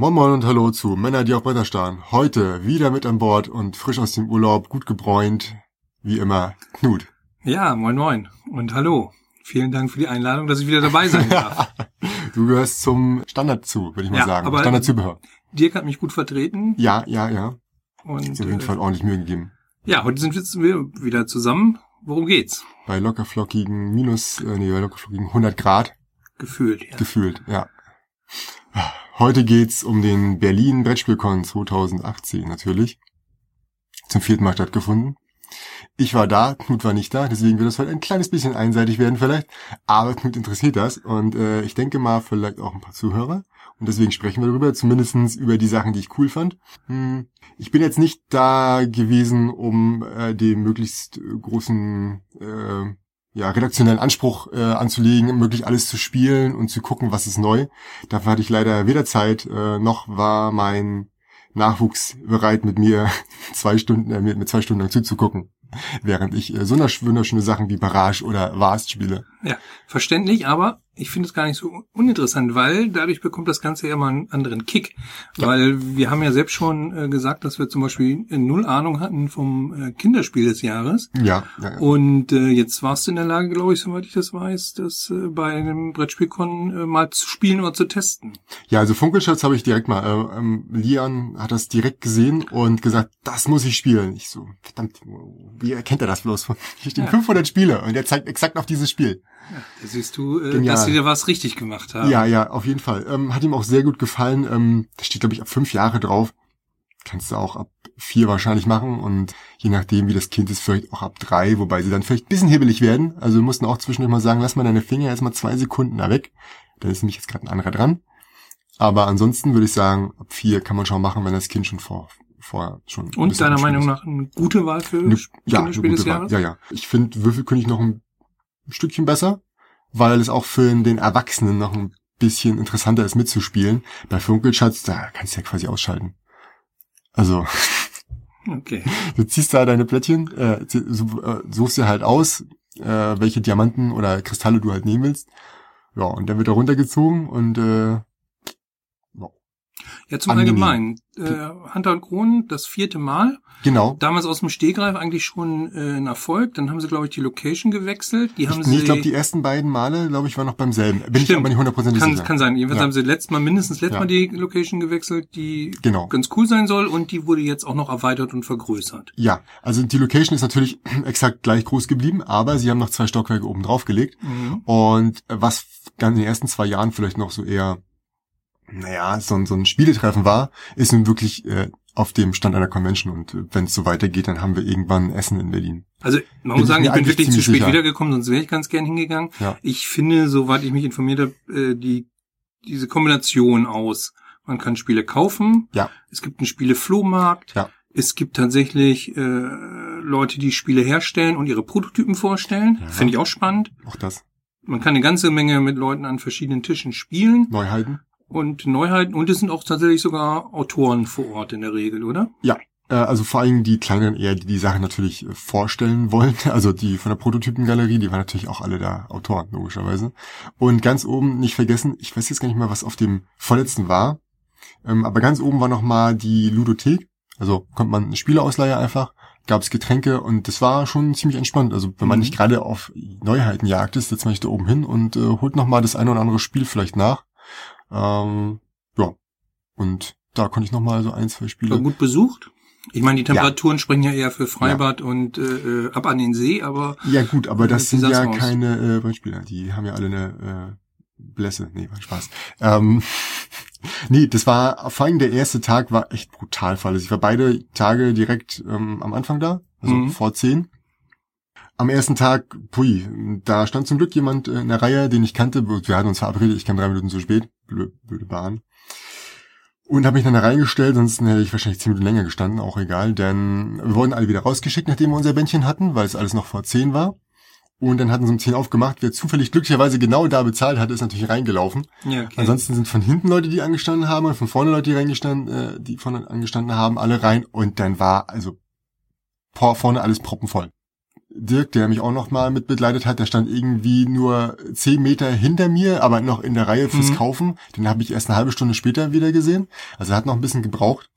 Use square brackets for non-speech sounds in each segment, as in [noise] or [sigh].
Moin Moin und Hallo zu Männer, die auf Bretter starren. Heute wieder mit an Bord und frisch aus dem Urlaub, gut gebräunt, wie immer, Knut. Ja, moin moin und hallo. Vielen Dank für die Einladung, dass ich wieder dabei sein [laughs] darf. du gehörst zum Standard zu, würde ich mal Ja, sagen. aber- Standardzubehör. Dirk hat mich gut vertreten Ja, ja, ja. und Ist auf jeden äh, Fall ordentlich Mühe gegeben. ja, heute sind wir wieder zusammen. Worum geht's? Bei lockerflockigen minus, äh, nee, bei lockerflockigen 100 Grad Gefühlt. Ja. gefühlt, ja. Heute geht's um den Berlin Brettspielcon 2018 natürlich. Zum vierten Mal stattgefunden. Ich war da, Knut war nicht da, deswegen wird es heute ein kleines bisschen einseitig werden vielleicht. Aber Knut interessiert das und äh, ich denke mal vielleicht auch ein paar Zuhörer. Und deswegen sprechen wir darüber, zumindestens über die Sachen, die ich cool fand. Hm, ich bin jetzt nicht da gewesen, um äh, den möglichst großen äh, ja, redaktionellen Anspruch äh, anzulegen, möglich alles zu spielen und zu gucken, was ist neu. Dafür hatte ich leider weder Zeit, äh, noch war mein Nachwuchs bereit, mit mir [laughs] zwei Stunden, äh, mit, mit zwei Stunden lang zuzugucken, [laughs] während ich äh, so wunderschöne Sachen wie Barrage oder Vast spiele. ja, verständlich, aber ich finde es gar nicht so uninteressant, weil dadurch bekommt das Ganze ja mal einen anderen Kick. Ja. Weil wir haben ja selbst schon äh, gesagt, dass wir zum Beispiel äh, null Ahnung hatten vom äh, Kinderspiel des Jahres. Ja, ja, ja. Und äh, jetzt warst du in der Lage, glaube ich, soweit ich das weiß, das äh, bei einem Brettspielkon äh, mal zu spielen oder zu testen. ja also Funkelschatz habe ich direkt mal, äh, ähm, Lian hat das direkt gesehen und gesagt, das muss ich spielen. Ich so, verdammt, wie erkennt er das bloß? [laughs] Hier stehen Ja. 500 Spiele und er zeigt exakt auf dieses Spiel. Ja, da siehst du, äh, Genial. dass sie da was richtig gemacht haben. Ja, ja, auf jeden Fall. Ähm, hat ihm auch sehr gut gefallen. Ähm, da steht, glaube ich, ab fünf Jahre drauf. Kannst du auch ab vier wahrscheinlich machen und je nachdem, wie das Kind ist, vielleicht auch ab drei, wobei sie dann vielleicht ein bisschen hibbelig werden. Also wir mussten auch zwischendurch mal sagen, lass mal deine Finger jetzt mal zwei Sekunden da weg. Da ist nämlich jetzt gerade ein anderer dran. Aber ansonsten würde ich sagen, ab vier kann man schon machen, wenn das Kind schon vor, vorher schon. Und deiner Meinung nach eine gute Wahl für Eine, ja, eine gute Wahl. Ja, ja. Ich finde Würfelkönig noch ein Stückchen besser, weil es auch für den Erwachsenen noch ein bisschen interessanter ist mitzuspielen. Bei Funkelschatz, da kannst du ja quasi ausschalten. Also, [laughs] Okay. du ziehst da deine Plättchen, äh, äh, suchst dir halt aus, äh, welche Diamanten oder Kristalle du halt nehmen willst. Ja, und dann wird er runtergezogen und äh, Ja, zum Angenehm. Allgemeinen. Äh, Hunter und Kron, das vierte Mal. genau. Damals aus dem Stegreif eigentlich schon äh, ein Erfolg. Dann haben sie, glaube ich, die Location gewechselt. Die haben Ich, sie. nee, ich glaube, die ersten beiden Male, glaube ich, war noch beim selben. Bin ich Stimmt. aber nicht hundertprozentig sicher. kann sein. Jedenfalls Ja. haben sie letztes Mal, mindestens letztes Ja. Mal die Location gewechselt, die Genau. ganz cool sein soll und die wurde jetzt auch noch erweitert und vergrößert. Ja, also die Location ist natürlich [clears throat] exakt gleich groß geblieben, aber sie haben noch zwei Stockwerke oben drauf gelegt. Mhm. Und was dann in den ersten zwei Jahren vielleicht noch so eher, naja, so, ein- so ein Spieletreffen war, ist nun wirklich äh, auf dem Stand einer Convention. Und äh, wenn es so weitergeht, dann haben wir irgendwann Essen in Berlin. Also man Bin muss ich sagen, ich bin wirklich zu spät sicher. wiedergekommen, sonst wäre ich ganz gern hingegangen. Ja. Ich finde, soweit ich mich informiert habe, äh, die diese Kombination aus. Man kann Spiele kaufen. Ja. Es gibt einen Spiele-Flohmarkt. Ja. Es gibt tatsächlich äh, Leute, die Spiele herstellen und ihre Prototypen vorstellen. Ja. Finde ich auch spannend. Auch das. Man kann eine ganze Menge mit Leuten an verschiedenen Tischen spielen Neuheiten. Und Neuheiten. Und es sind auch tatsächlich sogar Autoren vor Ort in der Regel, oder? Äh, also vor allem die kleineren eher, die die Sache natürlich äh, vorstellen wollen. [laughs] Also die von der Prototypengalerie, die waren natürlich auch alle da Autoren, logischerweise. Und ganz oben, nicht vergessen, ich weiß jetzt gar nicht mehr, was auf dem vorletzten war, ähm, aber ganz oben war nochmal die Ludothek. Also konnte man eine Spieleausleihe einfach, gab es Getränke und das war schon ziemlich entspannt. Also wenn man Mhm. nicht gerade auf Neuheiten jagt ist, setzt man sich da oben hin und äh, holt nochmal das eine oder andere Spiel vielleicht nach. Ähm, ja, und da konnte ich nochmal so ein, zwei Spiele War gut besucht. Ich meine, die Temperaturen sprechen ja eher für Freibad und äh, äh, ab an den See, aber Ja gut, aber das Wie sind ja aus? keine äh, Brettspieler. Die haben ja alle eine äh, Blässe. Nee, war Spaß. Ähm, [laughs] nee, das war vor allem der erste Tag war echt brutal fahrlässig. Ich war beide Tage direkt ähm, am Anfang da, also Mhm. vor zehn. Am ersten Tag, pui, da stand zum Glück jemand in der Reihe, den ich kannte. Wir hatten uns verabredet, ich kam drei Minuten zu spät. Blöde, blöde Bahn. Und habe mich dann da reingestellt, sonst hätte ich wahrscheinlich zehn Minuten länger gestanden, auch egal, denn wir wurden alle wieder rausgeschickt, nachdem wir unser Bändchen hatten, weil es alles noch vor zehn war. Und dann hatten sie um 10 aufgemacht. Wer zufällig glücklicherweise genau da bezahlt hatte, ist natürlich reingelaufen. ja, okay. Ansonsten sind von hinten Leute, die angestanden haben und von vorne Leute, die reingestanden, äh, die vorne angestanden haben, alle rein. Und dann war also vor- vorne alles proppenvoll. Dirk, der mich auch noch mal mit begleitet hat, der stand irgendwie nur zehn Meter hinter mir, aber noch in der Reihe fürs Mhm. Kaufen. Den habe ich erst eine halbe Stunde später wieder gesehen. Also er hat noch ein bisschen gebraucht.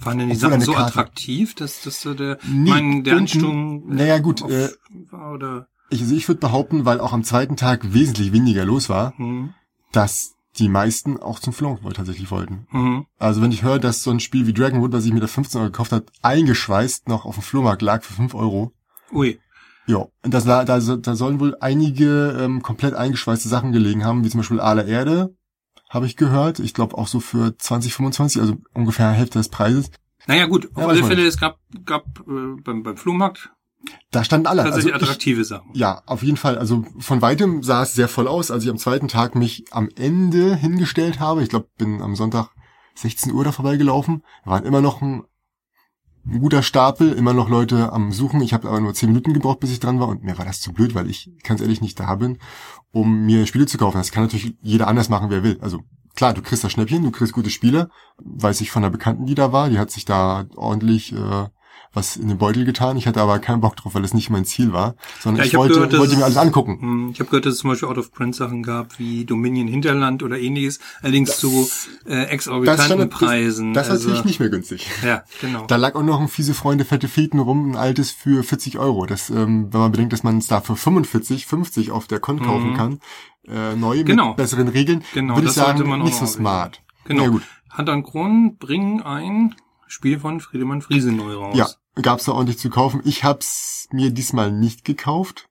Waren denn die Obwohl Sachen so Karte- attraktiv, dass, dass so der, Nee, mein, der Ansturm äh, naja, gut, auf- äh, war oder Ich, also ich würde behaupten, weil auch am zweiten Tag wesentlich weniger los war, hm, dass die meisten auch zum Flohmarkt tatsächlich wollten. hm, Also wenn ich höre, dass so ein Spiel wie Dragonwood, was ich mir da 15 Euro gekauft hat, eingeschweißt noch auf dem Flohmarkt lag für 5 Euro. ui. Ja, und das, da, da sollen wohl einige ähm, komplett eingeschweißte Sachen gelegen haben, wie zum Beispiel Aale Erde, habe ich gehört. Ich glaube auch so für 20, 25, also ungefähr Hälfte des Preises. Naja gut, auf Ja, alle Fälle, es gab, gab äh, beim, beim Flohmarkt Da standen alle. Also tatsächlich ich, attraktive Sachen. ja, auf jeden Fall. Also von weitem sah es sehr voll aus, als ich am zweiten Tag mich am Ende hingestellt habe. Ich glaube, bin am Sonntag 16 Uhr da vorbeigelaufen. Waren immer noch ein, ein guter Stapel, immer noch Leute am Suchen. Ich habe aber nur 10 Minuten gebraucht, bis ich dran war. Und mir war das zu blöd, weil ich ganz ehrlich nicht da bin, um mir Spiele zu kaufen. Das kann natürlich jeder anders machen, wer will. Also klar, du kriegst das Schnäppchen, du kriegst gute Spiele. Weiß ich von einer Bekannten, die da war. Die hat sich da ordentlich äh, was in den Beutel getan. Ich hatte aber keinen Bock drauf, weil es nicht mein Ziel war, sondern Ja, ich, wollte, gehört, wollte mir es- alles angucken. Hm, Ich habe gehört, dass es zum Beispiel Out-of-Print-Sachen gab, wie Dominion Hinterland oder ähnliches, allerdings zu äh, exorbitanten Preisen. Das, das also, natürlich nicht mehr günstig. Ja, genau. Da lag auch noch ein fiese Freunde fette Feten rum, ein altes für 40 Euro. Das, ähm, wenn man bedenkt, dass man es da für 45, 50 auf der Con kaufen Mhm. kann, äh, neu Genau. mit besseren Regeln, Genau, würde ich das sagen, nicht so smart. Genau. Ja, gut. Hand an Kronen bringen ein Spiel von Friedemann Friese neu raus. Ja, gab's da ordentlich zu kaufen. Ich hab's mir diesmal nicht gekauft,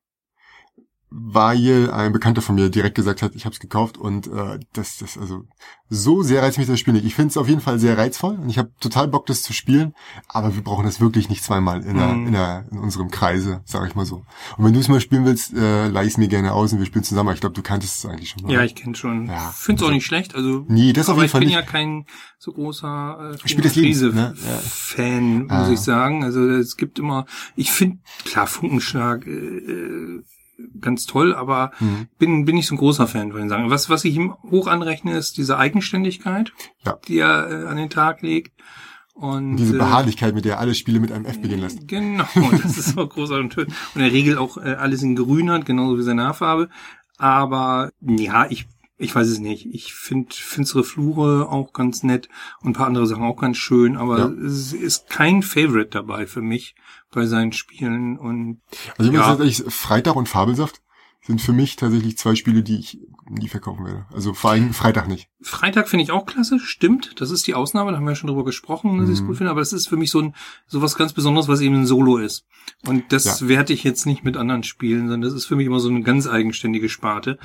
weil ein Bekannter von mir direkt gesagt hat, ich hab's gekauft und äh, das, das also so sehr reizt mich das Spiel nicht. Ich finde es auf jeden Fall sehr reizvoll und ich habe total Bock, das zu spielen, aber wir brauchen das wirklich nicht zweimal in, der, Mhm. in, der, in unserem Kreise, sage ich mal so. Und wenn du es mal spielen willst, äh, leih es mir gerne aus und wir spielen zusammen. Ich glaube, du kanntest es eigentlich schon. oder? Ja, ich kenne schon. Ja. Finde es auch nicht schlecht. Also, Nee, das auf jeden ich Fall bin nicht. ja kein so großer äh, Friese ne? Ja. Fan, muss Ah. ich sagen. Also es gibt immer, ich finde klar Funkenschlag äh, äh, ganz toll, aber Mhm. bin bin nicht so ein großer Fan, würde ich sagen. Was was ich ihm hoch anrechne, ist diese Eigenständigkeit, Ja. die er äh, an den Tag legt. Und Diese äh, Beharrlichkeit, mit der er alle Spiele mit einem F beginnen lässt. Genau, [laughs] das ist auch großartig und schön. Und in der Regel auch äh, alles in grün hat, genauso wie seine Haarfarbe. Aber ja, ich, ich weiß es nicht. Ich finde finstere Flure auch ganz nett und ein paar andere Sachen auch ganz schön, aber Ja. es ist kein Favorite dabei für mich bei seinen Spielen. Und Also ich muss Ja. tatsächlich, Freitag und Fabelsaft sind für mich tatsächlich zwei Spiele, die ich nie verkaufen werde. Also vor allem Freitag nicht. Freitag finde ich auch klasse, stimmt. Das ist die Ausnahme, da haben wir ja schon drüber gesprochen, dass ich es Mhm. gut finde, aber das ist für mich so ein so was ganz Besonderes, was eben ein Solo ist. Und das Ja. werte ich jetzt nicht mit anderen Spielen, sondern das ist für mich immer so eine ganz eigenständige Sparte.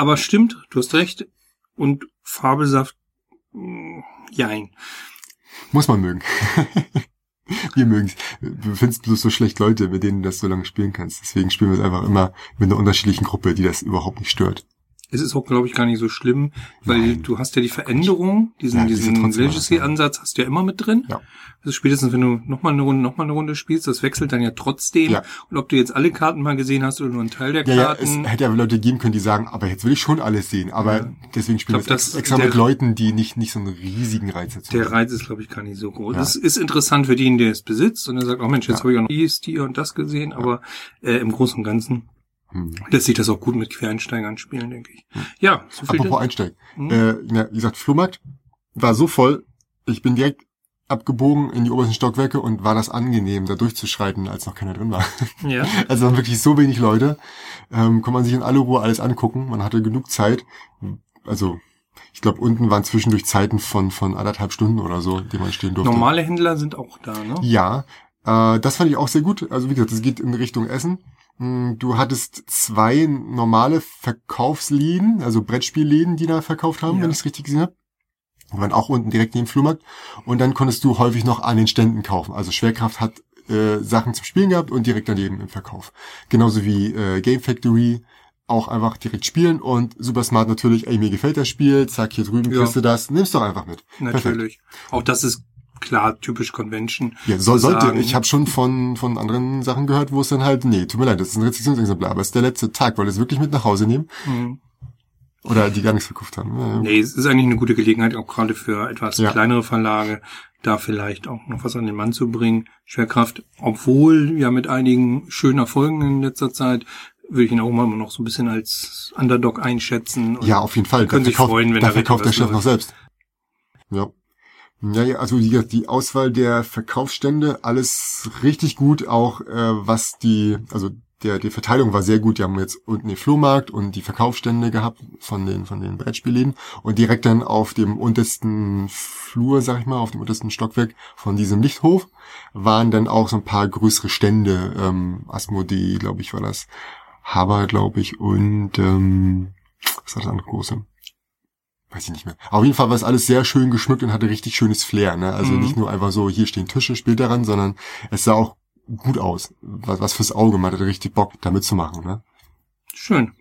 Aber stimmt, du hast recht. Und Fabelsaft, mh, jein. Muss man mögen. [laughs] Wir mögen's. Du findest bloß so schlecht Leute, mit denen du das so lange spielen kannst. Deswegen spielen wir es einfach immer mit einer unterschiedlichen Gruppe, die das überhaupt nicht stört. Es ist auch, glaube ich, gar nicht so schlimm, weil Nein. du hast ja die Veränderung, diesen, Ja, diesen Legacy-Ansatz hast du ja immer mit drin. Ja. Also spätestens, wenn du nochmal eine Runde, nochmal eine Runde spielst, das wechselt dann ja trotzdem. Ja. Und ob du jetzt alle Karten mal gesehen hast oder nur einen Teil der Ja, ja, es Karten. hätte ja Leute geben können, die sagen, aber jetzt will ich schon alles sehen. Aber deswegen spielen Ich wir es das- extra der- mit Leuten, die nicht, nicht so einen riesigen Reiz dazu der haben. Reiz ist, glaube ich, gar nicht so groß. Ja. Es ist interessant für den, der es besitzt und er sagt, oh Mensch, jetzt Ja. habe ich auch noch dies, die und das gesehen, aber äh, im Großen und Ganzen Hm. lässt sich das auch gut mit Quereinsteigern spielen, denke ich. Ja, so viel Apropos dazu. Einsteig. Hm? Äh, ja, wie gesagt, Flohmarkt war so voll, ich bin direkt abgebogen in die obersten Stockwerke und war das angenehm, da durchzuschreiten, als noch keiner drin war. Ja. [laughs] Also waren wirklich so wenig Leute. Ähm, kann man sich in aller Ruhe alles angucken. Man hatte genug Zeit. Also, ich glaube, unten waren zwischendurch Zeiten von, von anderthalb Stunden oder so, die man stehen durfte. Normale Händler sind auch da, ne? Ja, äh, das fand ich auch sehr gut. Also wie gesagt, es geht in Richtung Essen. Mm, Du hattest zwei normale Verkaufsläden, also Brettspielläden, die da verkauft haben, Ja. wenn ich es richtig gesehen habe. Die waren auch unten direkt neben dem Flohmarkt. Und dann konntest du häufig noch an den Ständen kaufen. Also Schwerkraft hat äh, Sachen zum Spielen gehabt und direkt daneben im Verkauf. Genauso wie äh, Game Factory auch einfach direkt spielen und Super Smart natürlich, ey, mir gefällt das Spiel, zack, hier drüben Ja. kriegst du das, nimmst doch einfach mit. Perfekt. Natürlich. Auch das ist klar typisch Convention. Ja, soll, sollte. sagen. Ich habe schon von, von anderen Sachen gehört, wo es dann halt, nee, tut mir leid, das ist ein Rezeptionsexemplar, aber es ist der letzte Tag, wollt ihr es wirklich mit nach Hause nehmen? Mhm. Oder die gar nichts verkauft haben. Ja. Nee, es ist eigentlich eine gute Gelegenheit, auch gerade für etwas Ja. kleinere Verlage, da vielleicht auch noch was an den Mann zu bringen. Schwerkraft, obwohl ja mit einigen schönen Erfolgen in letzter Zeit, würde ich ihn auch mal noch so ein bisschen als Underdog einschätzen. Ja, auf jeden Fall. können da sich verkauft, freuen, wenn da verkauft der Chef noch selbst. Ja. Ja, ja, also die, die Auswahl der Verkaufsstände, alles richtig gut, auch äh, was die, also der, die Verteilung war sehr gut. Die haben jetzt unten den Flohmarkt und die Verkaufsstände gehabt von den, von den Brettspielläden und direkt dann auf dem untersten Flur, sag ich mal, auf dem untersten Stockwerk von diesem Lichthof waren dann auch so ein paar größere Stände, ähm, Asmodee, glaube ich, war das, Haber, glaube ich, und ähm, was war das andere große? Weiß ich nicht mehr. Auf jeden Fall war es alles sehr schön geschmückt und hatte richtig schönes Flair. Ne? Also Mhm. nicht nur einfach so, hier stehen Tische, spielt daran, sondern es sah auch gut aus. Was, was fürs Auge. Man hatte richtig Bock, da mitzumachen. Ne? Schön.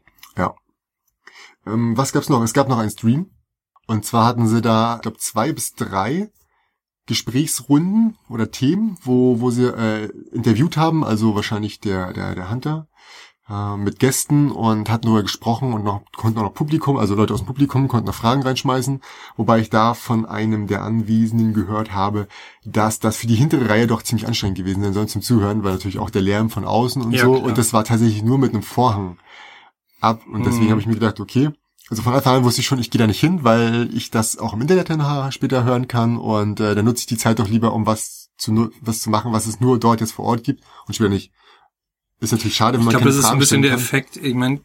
Ähm, was gab's noch? Es gab noch einen Stream. Und zwar hatten sie da, ich glaube, zwei bis drei Gesprächsrunden oder Themen, wo, wo sie äh, interviewt haben, also wahrscheinlich der, der, der Hunter, äh, mit Gästen und hatten darüber gesprochen und noch, konnten auch noch Publikum, also Leute aus dem Publikum konnten noch Fragen reinschmeißen, wobei ich da von einem der Anwesenden gehört habe, dass das für die hintere Reihe doch ziemlich anstrengend gewesen sein soll zum Zuhören, weil natürlich auch der Lärm von außen und Ja, so klar. und das war tatsächlich nur mit einem Vorhang ab und deswegen Mhm. habe ich mir gedacht, okay, also von Anfang an wusste ich schon, ich gehe da nicht hin, weil ich das auch im Internet dann später hören kann und äh, dann nutze ich die Zeit doch lieber, um was zu was zu machen, was es nur dort jetzt vor Ort gibt und später nicht. Ist natürlich schade, wenn Ich man glaube, keine das ist so ein Fragen bisschen der Effekt. Ich meine,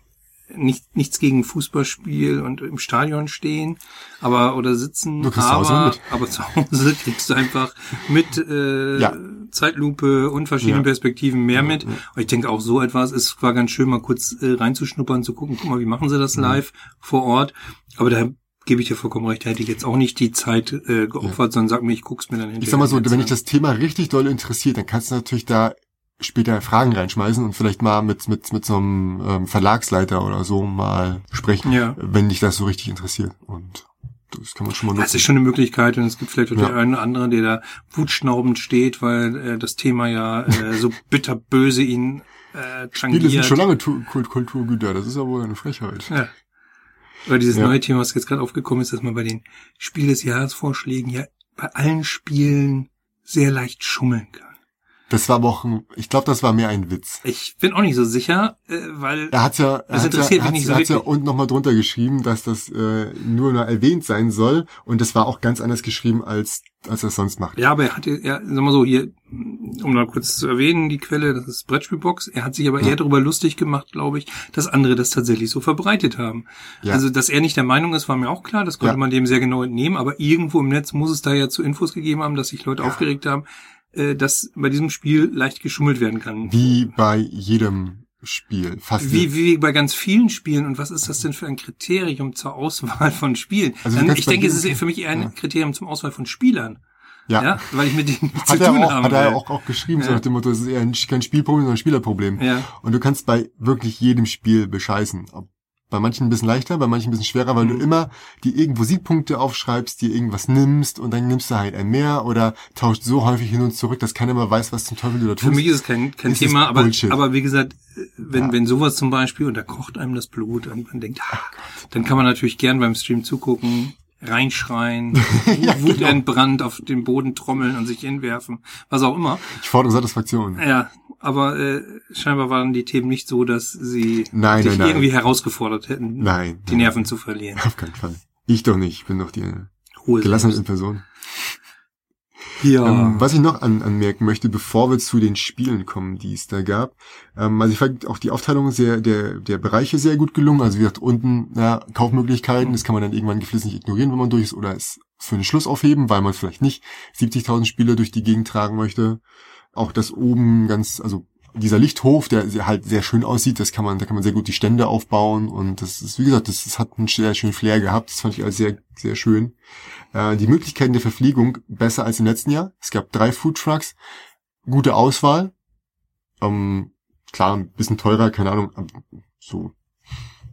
nicht, nichts gegen Fußballspiel und im Stadion stehen, aber oder sitzen, kriegst zu Hause aber, aber zu Hause [laughs] kriegst du einfach mit äh, Ja. Zeitlupe und verschiedenen Ja. Perspektiven mehr Ja, mit. Und ich denke auch so etwas ist war ganz schön, mal kurz äh, reinzuschnuppern, zu gucken, guck mal, wie machen sie das Mhm. live vor Ort. Aber da gebe ich dir vollkommen recht, da hätte ich jetzt auch nicht die Zeit äh, geopfert, sondern sag mir, ich guck's mir dann hinterher Ich sag mal so, wenn dich das Thema richtig doll interessiert, dann kannst du natürlich da später Fragen reinschmeißen und vielleicht mal mit mit mit so einem ähm, Verlagsleiter oder so mal sprechen, Ja. wenn dich das so richtig interessiert und das kann man schon mal Das nutzen. ist schon eine Möglichkeit und es gibt vielleicht auch Ja. der eine oder andere, der da wutschnaubend steht, weil äh, das Thema ja äh, so [laughs] bitterböse ihn äh, Spiele sind tangiert. schon lange Tu- Kult Kulturgüter, das ist ja wohl eine Frechheit. Ja. Oder dieses Ja. neue Thema, was jetzt gerade aufgekommen ist, dass man bei den Spiel des Jahresvorschlägen ja bei allen Spielen sehr leicht schummeln kann. Das war aber auch, ein, ich glaube, das war mehr ein Witz. Ich bin auch nicht so sicher, äh, weil Er hat's ja, er Das ja, interessiert er mich nicht so hat's ja unten nochmal drunter geschrieben, dass das äh, nur noch erwähnt sein soll und das war auch ganz anders geschrieben, als als er es sonst macht. Ja, aber er hatte, ja, sag mal so, hier, um mal kurz zu erwähnen, die Quelle, das ist Brettspielbox. Er hat sich aber Ja. eher darüber lustig gemacht, glaube ich, dass andere das tatsächlich so verbreitet haben. Ja. Also, dass er nicht der Meinung ist, war mir auch klar, das konnte Ja. man dem sehr genau entnehmen, aber irgendwo im Netz muss es da ja zu Infos gegeben haben, dass sich Leute Ja. aufgeregt haben, äh, dass bei diesem Spiel leicht geschummelt werden kann. Wie bei jedem Spiel, fast Wie, wie bei ganz vielen Spielen. Und was ist das denn für ein Kriterium zur Auswahl von Spielen? Also Dann, ich denke, es ist für mich eher ein Ja. Kriterium zum Auswahl von Spielern. ja. Ja, weil ich mit denen nichts zu Hat er, tun auch, habe. hat er auch, auch geschrieben, so Ja. nach dem Motto, es ist eher ein, kein Spielproblem, sondern ein Spielerproblem. Ja. Und du kannst bei wirklich jedem Spiel bescheißen. Ob- Bei manchen ein bisschen leichter, bei manchen ein bisschen schwerer, weil Mhm. du immer die irgendwo Siegpunkte aufschreibst, dir irgendwas nimmst und dann nimmst du halt ein mehr oder tauscht so häufig hin und zurück, dass keiner mehr weiß, was zum Teufel du da tust. Für mich ist es kein, kein Ist Thema, aber, Bullshit. aber wie gesagt, wenn, Ja. wenn sowas zum Beispiel, und da kocht einem das Blut und man denkt, Oh ah, dann kann man natürlich gern beim Stream zugucken, reinschreien, [laughs] Ja, Wut genau. entbrannt auf den Boden trommeln und sich hinwerfen, was auch immer. Ich fordere Satisfaktion. Ja, aber äh, scheinbar waren die Themen nicht so, dass sie Nein, sich nein, nein. irgendwie herausgefordert hätten, Nein. die. Nerven zu verlieren. Auf keinen Fall. Ich doch nicht. Ich bin doch die Ruhe gelassene. Person. Ja. Ähm, was ich noch an, anmerken möchte, bevor wir zu den Spielen kommen, die es da gab. Ähm, also ich fand auch die Aufteilung sehr, der, der Bereiche sehr gut gelungen. Also wie gesagt, unten ja, Kaufmöglichkeiten, das kann man dann irgendwann geflissentlich ignorieren, wenn man durch ist, oder es für den Schluss aufheben, weil man vielleicht nicht 70.000 Spiele durch die Gegend tragen möchte. Auch das oben ganz, also dieser Lichthof, der halt sehr schön aussieht, das kann man, da kann man sehr gut die Stände aufbauen und das ist, wie gesagt, das, das hat einen sehr schönen Flair gehabt. Das fand ich alles sehr, sehr schön. Äh, die Möglichkeiten der Verpflegung besser als im letzten Jahr. Es gab drei Food Trucks, gute Auswahl. Ähm, klar, ein bisschen teurer, keine Ahnung. So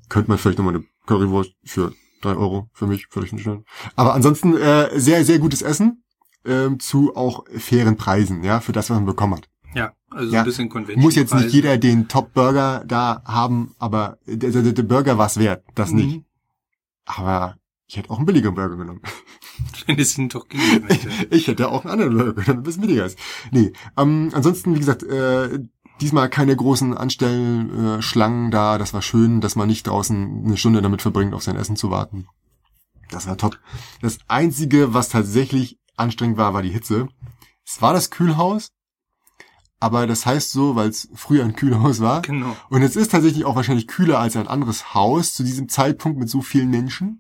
könnte man vielleicht nochmal eine Currywurst für drei Euro für mich völlig hinstellen. Aber ansonsten äh, sehr, sehr gutes Essen ähm, zu auch fairen Preisen, ja, für das, was man bekommen hat. Ja, also Ja. ein bisschen Convention. Muss jetzt nicht jeder den Top-Burger da haben, aber der, der, der Burger war es wert, das nicht. Mhm. Aber ich hätte auch einen billigeren Burger genommen. Wenn es ihn doch gegeben hätte. ich hätte auch einen anderen Burger genommen, ein bisschen billiger ist. Nee, ähm, ansonsten, wie gesagt, äh, diesmal keine großen Anstellschlangen äh, da. Das war schön, dass man nicht draußen eine Stunde damit verbringt, auf sein Essen zu warten. Das war top. Das Einzige, was tatsächlich anstrengend war, war die Hitze. Es war das Kühlhaus, aber das heißt so, weil es früher ein Kühlhaus war. Genau. Und es ist tatsächlich auch wahrscheinlich kühler als ein anderes Haus zu diesem Zeitpunkt mit so vielen Menschen.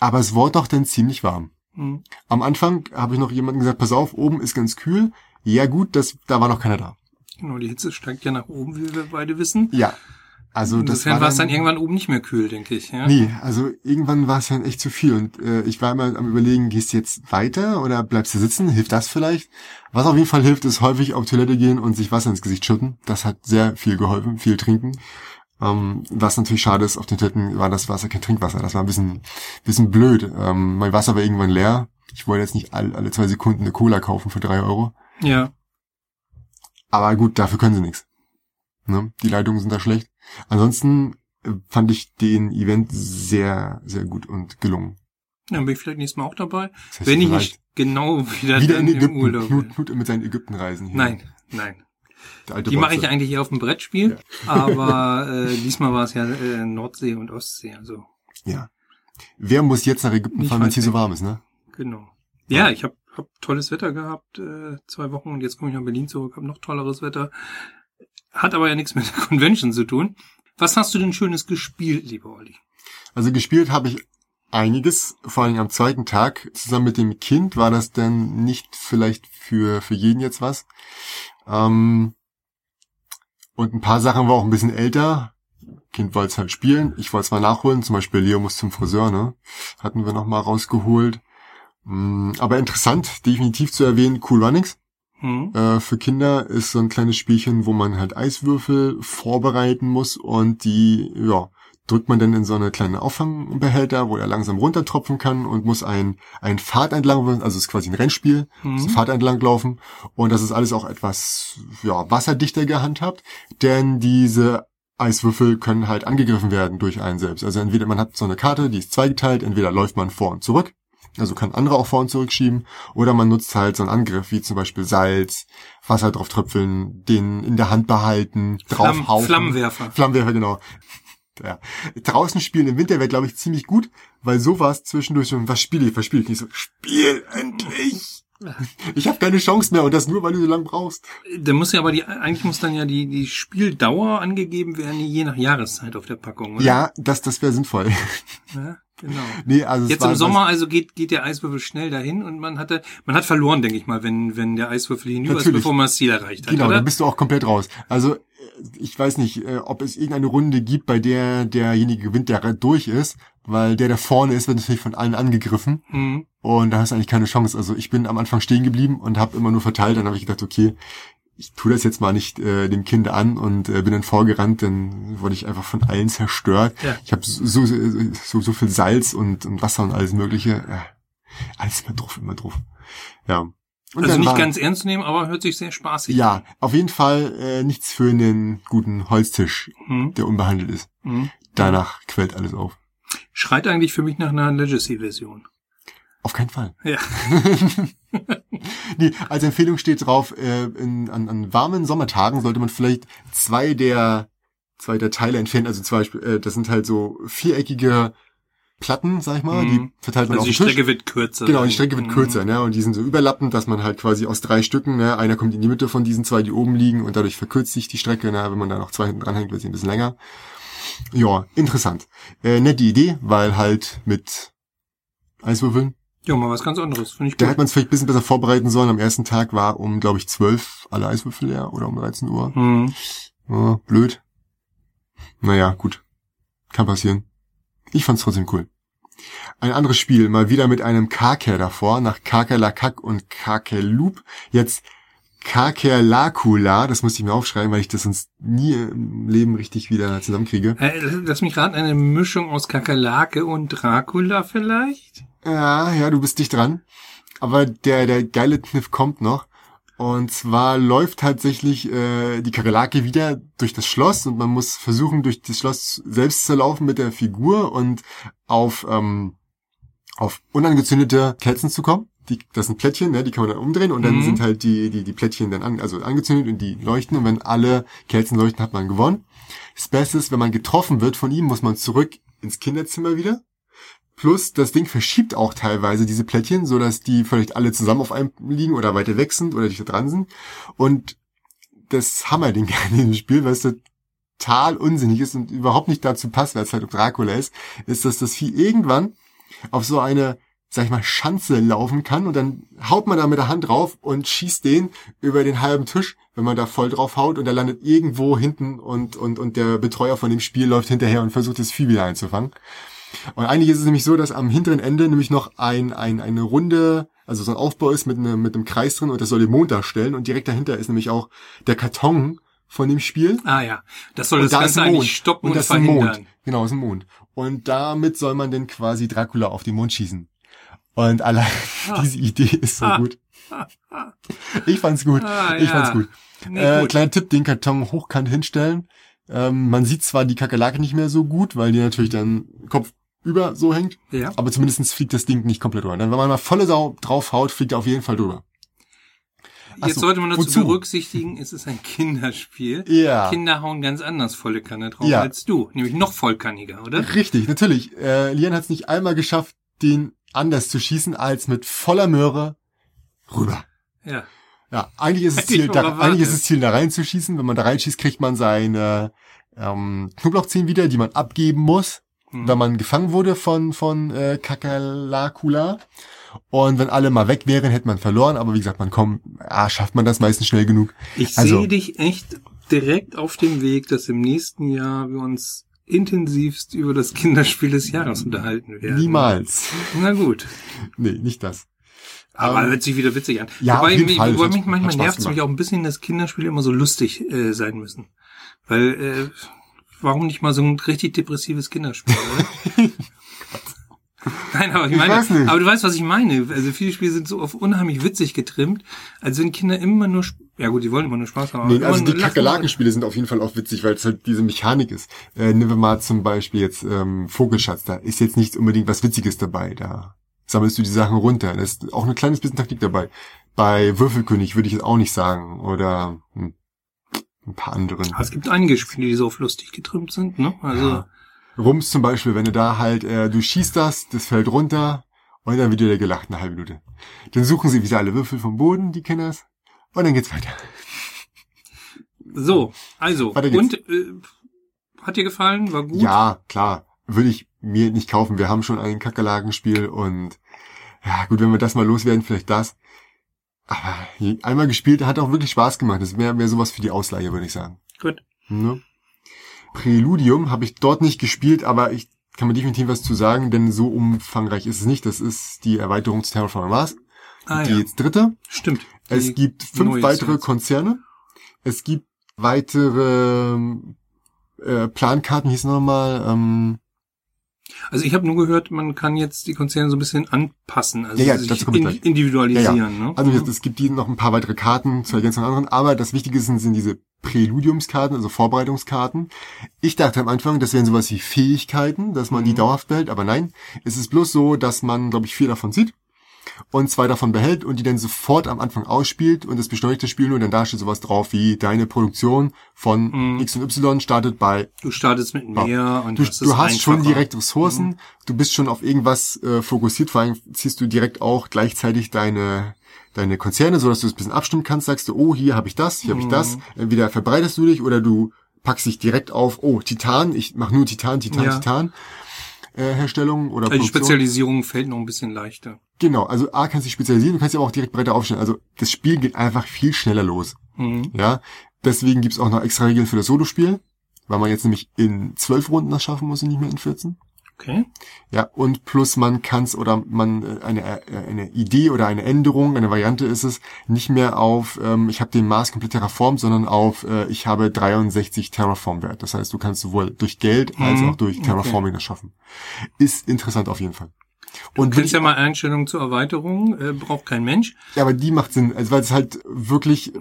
Aber es wurde doch dann ziemlich warm. Mhm. Am Anfang habe ich noch jemandem gesagt, pass auf, oben ist ganz kühl. Ja gut, das, da war noch keiner da. Genau, die Hitze steigt ja nach oben, wie wir beide wissen. Ja. Also das Insofern war war es dann irgendwann oben nicht mehr kühl, denke ich. Ja? Nee, also irgendwann war es dann echt zu viel. Und äh, ich war immer am überlegen, gehst du jetzt weiter oder bleibst du sitzen? Hilft das vielleicht? Was auf jeden Fall hilft, ist häufig auf Toilette gehen und sich Wasser ins Gesicht schütten. Das hat sehr viel geholfen, viel trinken. Ähm, was natürlich schade ist, auf den Toiletten war das Wasser kein Trinkwasser. Das war ein bisschen, bisschen blöd. Ähm, mein Wasser war irgendwann leer. Ich wollte jetzt nicht all, alle zwei Sekunden eine Cola kaufen für drei Euro. ja. Aber gut, dafür können sie nichts. Ne? Die Leitungen sind da schlecht. Ansonsten äh, fand ich den Event sehr, sehr gut und gelungen. Dann bin ich vielleicht nächstes Mal auch dabei. Das heißt, Wenn ich nicht genau wieder, wieder in im Ägypten. Urlaub bin. Knut, Knut mit seinen Ägyptenreisen hier. Nein, nein. Die mache ich eigentlich eher auf dem Brettspiel, aber [laughs] äh, diesmal war es ja äh, Nordsee und Ostsee, also Ja. Wer muss jetzt nach Ägypten fahren, wenn es hier so warm ist, ne? genau. Ja, ich habe hab tolles Wetter gehabt, äh, zwei Wochen und jetzt komme ich nach Berlin zurück, habe noch tolleres Wetter. Hat aber ja nichts mit der Convention zu tun. Was hast du denn Schönes gespielt, lieber Olli? Also gespielt habe ich einiges, vor allem am zweiten Tag. Zusammen mit dem Kind war das dann nicht vielleicht für, für jeden jetzt was. Ähm, und ein paar Sachen war auch ein bisschen älter. Kind wollte es halt spielen. Ich wollte es mal nachholen. Zum Beispiel Leo muss zum Friseur, ne? Hatten wir noch mal rausgeholt. Mm, Aber interessant, definitiv zu erwähnen, Cool Runnings. Hm? Äh, für Kinder ist so ein kleines Spielchen, wo man halt Eiswürfel vorbereiten muss und die, ja, drückt man dann in so eine kleine Auffangbehälter, wo er langsam runtertropfen kann und muss ein, ein Pfad entlang, also es ist quasi ein Rennspiel, muss ein Mhm. Pfad entlang laufen und das ist alles auch etwas, ja, wasserdichter gehandhabt, denn diese Eiswürfel können halt angegriffen werden durch einen selbst. Also entweder man hat so eine Karte, die ist zweigeteilt, entweder läuft man vor und zurück, also kann andere auch vor und zurückschieben, oder man nutzt halt so einen Angriff, wie zum Beispiel Salz, Wasser drauf tröpfeln, den in der Hand behalten, Flamm, draufhauchen. Flammenwerfer. Flammenwerfer, genau. Ja. Draußen spielen im Winter wäre, glaube ich, ziemlich gut, weil sowas zwischendurch schon, was spiele ich, was spiele ich? Nicht so, spiel endlich! Ich habe keine Chance mehr und das nur, weil du so lang brauchst. Da muss ja aber die, eigentlich muss dann ja die, die Spieldauer angegeben werden, je nach Jahreszeit auf der Packung, oder? Ja, das, das wäre sinnvoll. Ja, genau. [laughs] nee, also Jetzt im Sommer also geht, geht der Eiswürfel schnell dahin und man hatte, man hat verloren, denke ich mal, wenn, wenn der Eiswürfel hinüber ist, Natürlich. bevor man das Ziel erreicht hat, Genau, oder? dann bist du auch komplett raus. Also ich weiß nicht, äh, ob es irgendeine Runde gibt, bei der derjenige gewinnt, der durch ist, weil der, der vorne ist, wird natürlich von allen angegriffen Mhm. und da hast du eigentlich keine Chance. Also ich bin am Anfang stehen geblieben und habe immer nur verteilt. Dann habe ich gedacht, okay, ich tue das jetzt mal nicht äh, dem Kind an und äh, bin dann vorgerannt, dann wurde ich einfach von allen zerstört. Ja. Ich habe so, so, so, so viel Salz und, und Wasser und alles mögliche. Ja, alles immer drauf, immer drauf. Ja. Und Also nicht war- ganz ernst zu nehmen, aber hört sich sehr spaßig ja, auf jeden Fall äh, nichts für einen guten Holztisch, an. Mhm. der unbehandelt ist. Mhm. Danach quält alles auf. Schreit eigentlich für mich nach einer Legacy-Version. Auf keinen Fall. Ja. [laughs] Nee, als Empfehlung steht drauf, äh, in, an, an warmen Sommertagen sollte man vielleicht zwei der zwei der Teile entfernen. Also zum Beispiel, äh, das sind halt so viereckige Platten, sag ich mal, Mhm. die verteilt man Also die auf den Tisch. Strecke wird kürzer. Genau, die Strecke wird Mhm. kürzer, ne? Und die sind so überlappend, dass man halt quasi aus drei Stücken, ne, einer kommt in die Mitte von diesen zwei, die oben liegen, und dadurch verkürzt sich die Strecke, ne? Wenn man da noch zwei hinten dranhängt, wird sie ein bisschen länger. Ja, interessant. Äh, nette Idee, weil halt mit Eiswürfeln. Ja, mal was ganz anderes. Finde ich Da gut. hätte man es vielleicht ein bisschen besser vorbereiten sollen. Am ersten Tag war um, glaube ich, zwölf alle Eiswürfel leer oder um 13 Uhr. Mhm. Ja, blöd. Naja, gut. Kann passieren. Ich fand's trotzdem cool. Ein anderes Spiel, mal wieder mit einem Kaker davor, nach Kakerlakak und Kakerloop. Jetzt Kakerlakula, das musste ich mir aufschreiben, weil ich das sonst nie im Leben richtig wieder zusammenkriege. Äh, lass mich raten, eine Mischung aus Kakerlake und Dracula vielleicht? Ja, ja, du bist dicht dran. Aber der, der geile Kniff kommt noch. Und zwar läuft tatsächlich äh, die Kakerlake wieder durch das Schloss und man muss versuchen, durch das Schloss selbst zu laufen mit der Figur und auf, ähm, auf unangezündete Kerzen zu kommen. Die, das sind Plättchen, ne, die kann man dann umdrehen und dann Mhm. sind halt die, die, die Plättchen dann an, also angezündet und die leuchten und wenn alle Kerzen leuchten, hat man gewonnen. Das Beste ist, wenn man getroffen wird von ihm, muss man zurück ins Kinderzimmer wieder. Plus, das Ding verschiebt auch teilweise diese Plättchen, so dass die vielleicht alle zusammen auf einem liegen oder weiter weg sind oder dichter dran sind. Und das Hammerding [laughs] in diesem Spiel, was total unsinnig ist und überhaupt nicht dazu passt, weil es halt Dracula ist, ist, dass das Vieh irgendwann auf so eine, sag ich mal, Schanze laufen kann und dann haut man da mit der Hand drauf und schießt den über den halben Tisch, wenn man da voll drauf haut und der landet irgendwo hinten und, und, und der Betreuer von dem Spiel läuft hinterher und versucht das Vieh wieder einzufangen. Und eigentlich ist es nämlich so, dass am hinteren Ende nämlich noch ein, ein, eine Runde, also so ein Aufbau ist mit einem, mit einem Kreis drin und das soll den Mond darstellen und direkt dahinter ist nämlich auch der Karton von dem Spiel. Ah ja, das soll Und das da Ganze eigentlich Mond. stoppen und und, das ist ein verhindern. Mond. Genau, ist ein Mond. Und damit soll man dann quasi Dracula auf den Mond schießen. Und allein Ah. [laughs] diese Idee ist so Ah. gut. Ich fand's gut. Ah, ich ja. fand's gut. Nee, äh, gut. kleiner Tipp, den Karton hochkant hinstellen. Ähm, man sieht zwar die Kakerlake nicht mehr so gut, weil die natürlich dann Kopf über so hängt, Ja. aber zumindestens fliegt das Ding nicht komplett. Dann, wenn man mal volle Sau draufhaut, fliegt er auf jeden Fall drüber. Ach Jetzt so, sollte man dazu wozu? berücksichtigen, es ist ein Kinderspiel. Ja. Kinder hauen ganz anders volle Kanne drauf Ja. als du. Nämlich noch vollkanniger, oder? Richtig, natürlich. Äh, Lian hat es nicht einmal geschafft, den anders zu schießen, als mit voller Möhre rüber. Ja. Ja, eigentlich ist es Ziel, da, erwartet. eigentlich ist es Ziel, da reinzuschießen. Wenn man da reinschießt, kriegt man seine ähm, Knoblauchzehen wieder, die man abgeben muss, Hm. wenn man gefangen wurde von von äh, Kakerlakula. Und wenn alle mal weg wären, hätte man verloren. Aber wie gesagt, man kommt, ah, schafft man das meistens schnell genug. Ich Also- sehe dich echt direkt auf dem Weg, dass im nächsten Jahr wir uns intensivst über das Kinderspiel des Jahres unterhalten werden. Niemals. Na gut. Nee, nicht das. Aber Ähm, hört sich wieder witzig an. ja, Wobei, auf jeden mich, Fall. wobei mich manchmal nervt es mich auch ein bisschen, dass Kinderspiele immer so lustig äh, sein müssen. Weil, äh, warum nicht mal so ein richtig depressives Kinderspiel, oder? [laughs] Nein, aber ich Ich meine, nicht. aber du weißt, was ich meine. Also viele Spiele sind so auf unheimlich witzig getrimmt, als wenn Kinder immer nur, ja gut, die wollen immer nur Spaß haben. Nee, also die Kakerlakenspiele sind auf jeden Fall auch witzig, weil es halt diese Mechanik ist. Äh, nehmen wir mal zum Beispiel jetzt ähm, Vogelschatz. Da ist jetzt nicht unbedingt was Witziges dabei. Da sammelst du die Sachen runter. Da ist auch ein kleines bisschen Taktik dabei. Bei Würfelkönig würde ich jetzt auch nicht sagen. Oder hm, ein paar anderen. Aber es gibt einige Spiele, die so auf lustig getrimmt sind, ne? Also, Ja. Rums zum Beispiel, wenn du da halt, äh, du schießt das, das fällt runter und dann wird wieder gelacht eine halbe Minute. Dann suchen sie wieder alle Würfel vom Boden, die Kinders, und dann geht's weiter. so, also, und, äh, hat dir gefallen? War gut? Ja, klar. Würde ich mir nicht kaufen. Wir haben schon ein Kakerlakenspiel und ja, gut, wenn wir das mal loswerden, vielleicht das. Aber einmal gespielt, hat auch wirklich Spaß gemacht. Das wäre wär sowas für die Ausleihe, würde ich sagen. Gut. Ne? Preludium habe ich dort nicht gespielt, aber ich kann mir definitiv was zu sagen, denn so umfangreich ist es nicht. Das ist die Erweiterung zu Terraforming Mars. Ah, die ja. jetzt dritte. Stimmt. Es gibt fünf weitere Sets. Konzerne. Es gibt weitere äh, Plankarten, hieß nochmal. Ähm, Also ich habe nur gehört, man kann jetzt die Konzerne so ein bisschen anpassen, also Ja, ja, sich in, individualisieren. Ne? Also es gibt die noch ein paar weitere Karten zur Ergänzung anderen, aber das Wichtige sind, sind diese Präludiumskarten, also Vorbereitungskarten. Ich dachte am Anfang, das wären sowas wie Fähigkeiten, dass man die Mhm. dauerhaft behält, aber nein, es ist bloß so, dass man, glaube ich, vier davon sieht und zwei davon behält und die dann sofort am Anfang ausspielt und das beschleunigt das Spiel nur, denn da steht sowas drauf wie deine Produktion von Mhm. X und Y startet bei Du startest mit mehr und Du, du hast schon direkt Ressourcen, du bist schon auf irgendwas äh, fokussiert, vor allem ziehst du direkt auch gleichzeitig deine deine Konzerne, so dass du es ein bisschen abstimmen kannst, sagst du, oh, hier habe ich das, hier habe ich das. Mhm. Entweder verbreitest du dich oder du packst dich direkt auf, oh, Titan, ich mache nur Titan, Titan, Ja. Titan Herstellung oder Also die Produktion. Spezialisierung fällt noch ein bisschen leichter. Genau, also A kannst du dich spezialisieren, du kannst aber auch direkt breiter aufstellen. Also das Spiel geht einfach viel schneller los. Mhm. Ja, deswegen gibt's auch noch extra Regeln für das Solospiel, weil man jetzt nämlich in zwölf Runden das schaffen muss und nicht mehr in 14. Okay. Ja, und plus man kann's oder man äh, eine, äh, eine Idee oder eine Änderung, eine Variante ist es, nicht mehr auf, ähm, ich habe den Mars komplett terraformt, sondern auf, äh, ich habe 63 Terraform-Wert. Das heißt, du kannst sowohl durch Geld als Mhm, auch durch Terraforming das schaffen. Ist interessant auf jeden Fall. Du Und wenn kennst ja mal Einstellungen zur Erweiterung, äh, braucht kein Mensch. ja, aber die macht Sinn, also weil es halt wirklich,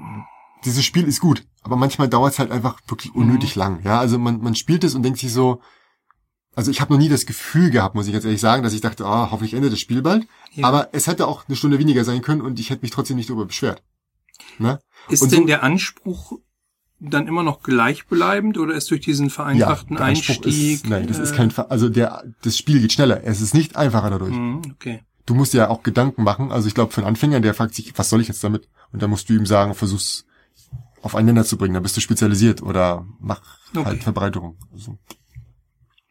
dieses Spiel ist gut, aber manchmal dauert es halt einfach wirklich unnötig Mhm. lang. Ja, also man, man spielt es und denkt sich so, also ich habe noch nie das Gefühl gehabt, muss ich ganz ehrlich sagen, dass ich dachte, ah, hoffentlich endet das Spiel bald. Ja. Aber es hätte auch eine Stunde weniger sein können und ich hätte mich trotzdem nicht darüber beschwert. Ne? Ist Und so- denn der Anspruch dann immer noch gleichbleibend oder ist durch diesen vereinfachten Anspruch Einstieg? Ist, nein, das ist äh, kein, Ver- also der, das Spiel geht schneller. Es ist nicht einfacher dadurch. mh, Okay. Du musst ja auch Gedanken machen. Also ich glaube, für einen Anfänger, der fragt sich, was soll ich jetzt damit? Und dann musst du ihm sagen, versuch's auf einen Nenner zu bringen. Dann bist du spezialisiert oder mach Okay. halt Verbreiterung. Also,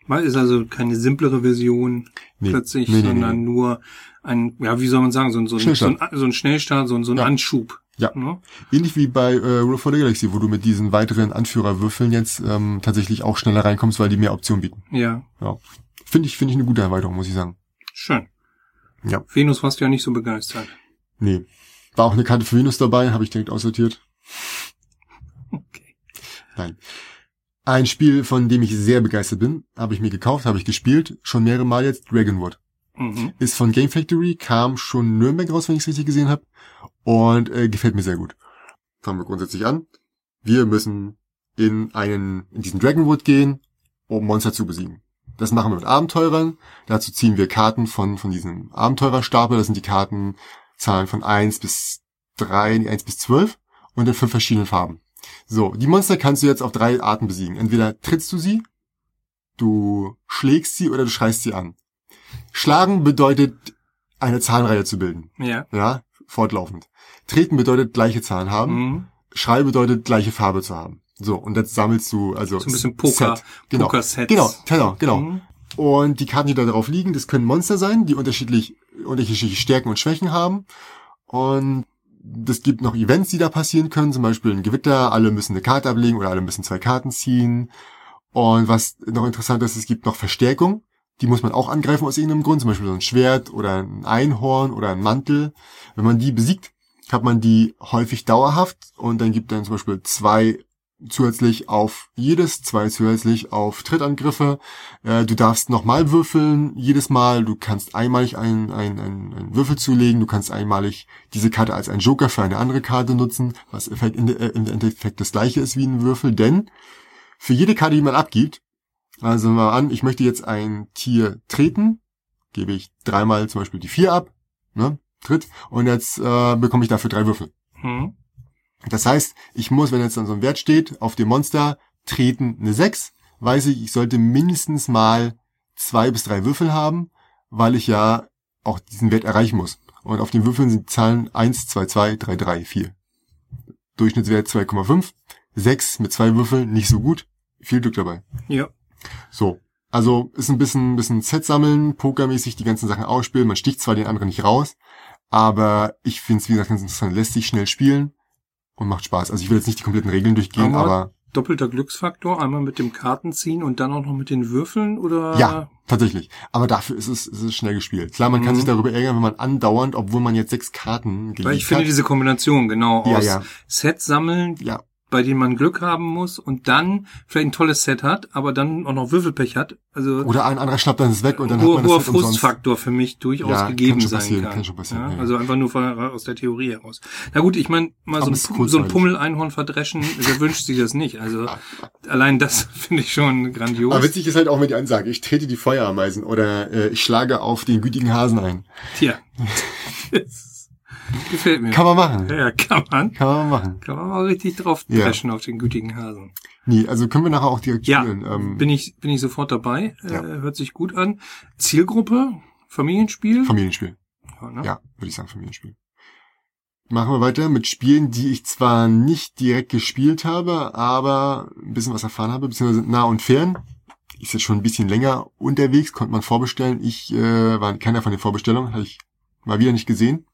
Mal ist also keine simplere Version Nee. plötzlich, Nee, nee, sondern nur ein, ja, wie soll man sagen, so ein, so ein, so ein, so ein Schnellstart, so ein, so ein Ja. Anschub. Ja. Ne? ähnlich wie bei äh, Rule for the Galaxy, wo du mit diesen weiteren Anführerwürfeln jetzt ähm, tatsächlich auch schneller reinkommst, weil die mehr Optionen bieten. Ja, Ja. Finde ich, finde ich eine gute Erweiterung, muss ich sagen. schön. Ja. Venus warst du ja nicht so begeistert. Nee. War auch eine Karte für Venus dabei, habe ich direkt aussortiert. [laughs] Okay. Nein. Ein Spiel, von dem ich sehr begeistert bin, habe ich mir gekauft, habe ich gespielt, schon mehrere Mal jetzt, Dragonwood. Mhm. Ist von Game Factory, kam schon Nürnberg raus, wenn ich es richtig gesehen habe. Und äh, gefällt mir sehr gut. Fangen wir grundsätzlich an. Wir müssen in einen, in diesen Dragonwood gehen, um Monster zu besiegen. Das machen wir mit Abenteurern. Dazu ziehen wir Karten von, von diesem Abenteurerstapel. Das sind die Karten, Zahlen von 1 bis 3, die 1 bis 12 und in fünf verschiedenen Farben. So, die Monster kannst du jetzt auf drei Arten besiegen. Entweder trittst du sie, du schlägst sie oder du schreist sie an. Schlagen bedeutet, eine Zahlenreihe zu bilden. Ja. Ja, fortlaufend. Treten bedeutet gleiche Zahlen haben. Mhm. Schrei bedeutet gleiche Farbe zu haben. So, und jetzt sammelst du, also. So ein bisschen Poker, Set. Genau. Poker-Sets. Genau, genau, genau. Mhm. Und die Karten, die da drauf liegen, das können Monster sein, die unterschiedlich, unterschiedliche Stärken und Schwächen haben. Und es gibt noch Events, die da passieren können, zum Beispiel ein Gewitter, alle müssen eine Karte ablegen oder alle müssen zwei Karten ziehen. Und was noch interessant ist, es gibt noch Verstärkung. Die muss man auch angreifen aus irgendeinem Grund, zum Beispiel so ein Schwert oder ein Einhorn oder ein Mantel. Wenn man die besiegt, hat man die häufig dauerhaft und dann gibt dann zum Beispiel zwei zusätzlich auf jedes, zwei zusätzlich auf Trittangriffe. Äh, du darfst nochmal würfeln, jedes Mal. Du kannst einmalig einen, einen, einen, einen Würfel zulegen. Du kannst einmalig diese Karte als einen Joker für eine andere Karte nutzen, was äh, im Endeffekt das gleiche ist wie ein Würfel, denn für jede Karte, die man abgibt, also mal an, ich möchte jetzt ein Tier treten, gebe ich dreimal zum Beispiel die vier ab, ne, tritt, und jetzt äh, bekomme ich dafür drei Würfel. Mhm. Das heißt, ich muss, wenn jetzt dann so ein Wert steht, auf dem Monster treten eine 6, weiß ich, ich sollte mindestens mal zwei bis drei Würfel haben, weil ich ja auch diesen Wert erreichen muss. Und auf den Würfeln sind die Zahlen 1, 2, 2, 3, 3, 4. Durchschnittswert 2,5. 6 mit zwei Würfeln, nicht so gut. Viel Glück dabei. Ja. So. Also ist ein bisschen, bisschen Set sammeln, pokermäßig die ganzen Sachen ausspielen. Man sticht zwar den anderen nicht raus, aber ich finde es, wie gesagt, ganz interessant. Lässt sich schnell spielen und macht Spaß. Also ich will jetzt nicht die kompletten Regeln durchgehen, Aber- aber Doppelter Glücksfaktor, einmal mit dem Kartenziehen und dann auch noch mit den Würfeln oder? ja, tatsächlich. Aber dafür ist es, ist es schnell gespielt. Klar, man kann Mhm. sich darüber ärgern, wenn man andauernd, obwohl man jetzt sechs Karten Weil gelegt ich finde hat. diese Kombination genau Ja, aus ja. Set sammeln, Ja, bei denen man Glück haben muss und dann vielleicht ein tolles Set hat, aber dann auch noch Würfelpech hat. Also oder ein anderer schnappt dann es weg und dann hoher, hat man hoher das Set umsonst. Frustfaktor für mich durchaus Ja, gegeben kann schon sein passieren, kann. kann schon passieren, ja, ja. Also einfach nur von, aus der Theorie heraus. Na gut, ich meine, mal so ein, Pu- so ein. Pummel-Einhorn verdreschen, wer wünscht sich das nicht? Also allein das [laughs] finde ich schon grandios. Aber witzig ist halt auch mit die Ansage, ich trete die Feuerameisen oder äh, ich schlage auf den gütigen Hasen ein. Tja, [laughs] gefällt mir. Kann man machen. ja, kann man. Kann man machen. Kann man mal richtig drauf Ja. dreschen auf den gütigen Hasen. Nee, also können wir nachher auch direkt Ja, spielen. Ähm, bin ich bin ich sofort dabei. Ja. Äh, hört sich gut an. Zielgruppe, Familienspiel. Familienspiel. Ja, ne? Ja, würde ich sagen, Familienspiel. Machen wir weiter mit Spielen, die ich zwar nicht direkt gespielt habe, aber ein bisschen was erfahren habe, beziehungsweise nah und fern. Ist jetzt schon ein bisschen länger unterwegs, konnte man vorbestellen. Ich äh, war keiner von den Vorbestellungen, habe ich mal wieder nicht gesehen.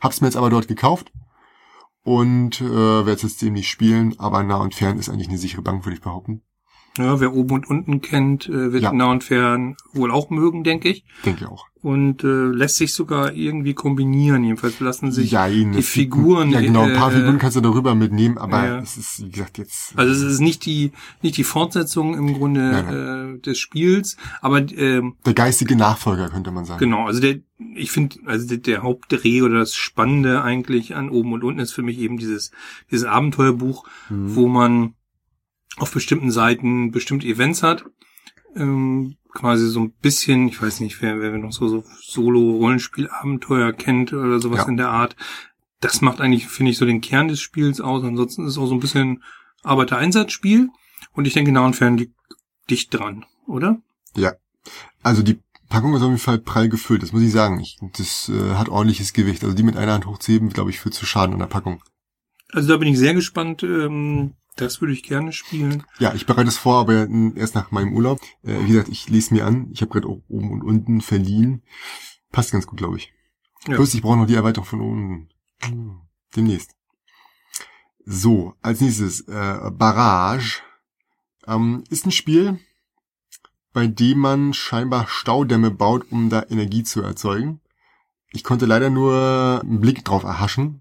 Hab's mir jetzt aber dort gekauft und äh, werde es jetzt demnächst spielen, aber nah und fern ist eigentlich eine sichere Bank, würde ich behaupten. Ja, wer oben und unten kennt, äh, wird Ja. nah und fern wohl auch mögen, denke ich. Denke ich auch. und äh, lässt sich sogar irgendwie kombinieren. Jedenfalls lassen sich Jein, die Figuren. Ja, genau, ein paar äh, Figuren kannst du darüber mitnehmen, aber ja. es ist, wie gesagt, jetzt. Also es ist nicht die nicht die Fortsetzung im Grunde Nein, Äh, des Spiels, aber ähm, der geistige Nachfolger, könnte man sagen. genau, also der ich finde, also der, Hauptdreh oder das Spannende eigentlich an oben und unten ist für mich eben dieses dieses Abenteuerbuch, Mhm. wo man auf bestimmten Seiten bestimmte Events hat. Ähm, quasi so ein bisschen, ich weiß nicht, wer, wer noch so, so Solo-Rollenspiel-Abenteuer kennt oder sowas Ja. in der Art. Das macht eigentlich, finde ich, so den Kern des Spiels aus. Ansonsten ist es auch so ein bisschen Arbeitereinsatzspiel. Und ich denke, nah und fern liegt dicht dran, oder? Also die Packung ist auf jeden Fall prall gefüllt, das muss ich sagen. Ich, das äh, hat ordentliches Gewicht. Also die mit einer Hand hochzuheben, glaube ich, führt zu Schaden an der Packung. Also da bin ich sehr gespannt. Ähm, das würde ich gerne spielen. Ja, ich bereite es vor, aber erst nach meinem Urlaub. Äh, wie gesagt, ich lese mir an. Ich habe gerade auch oben und unten verliehen. Passt ganz gut, glaube ich. Ja. Plus, ich brauche noch die Erweiterung von unten. Hm, Demnächst. So, als nächstes, äh, Barrage. Ähm, ist ein Spiel, bei dem man scheinbar Staudämme baut, um da Energie zu erzeugen. Ich konnte leider nur einen Blick drauf erhaschen,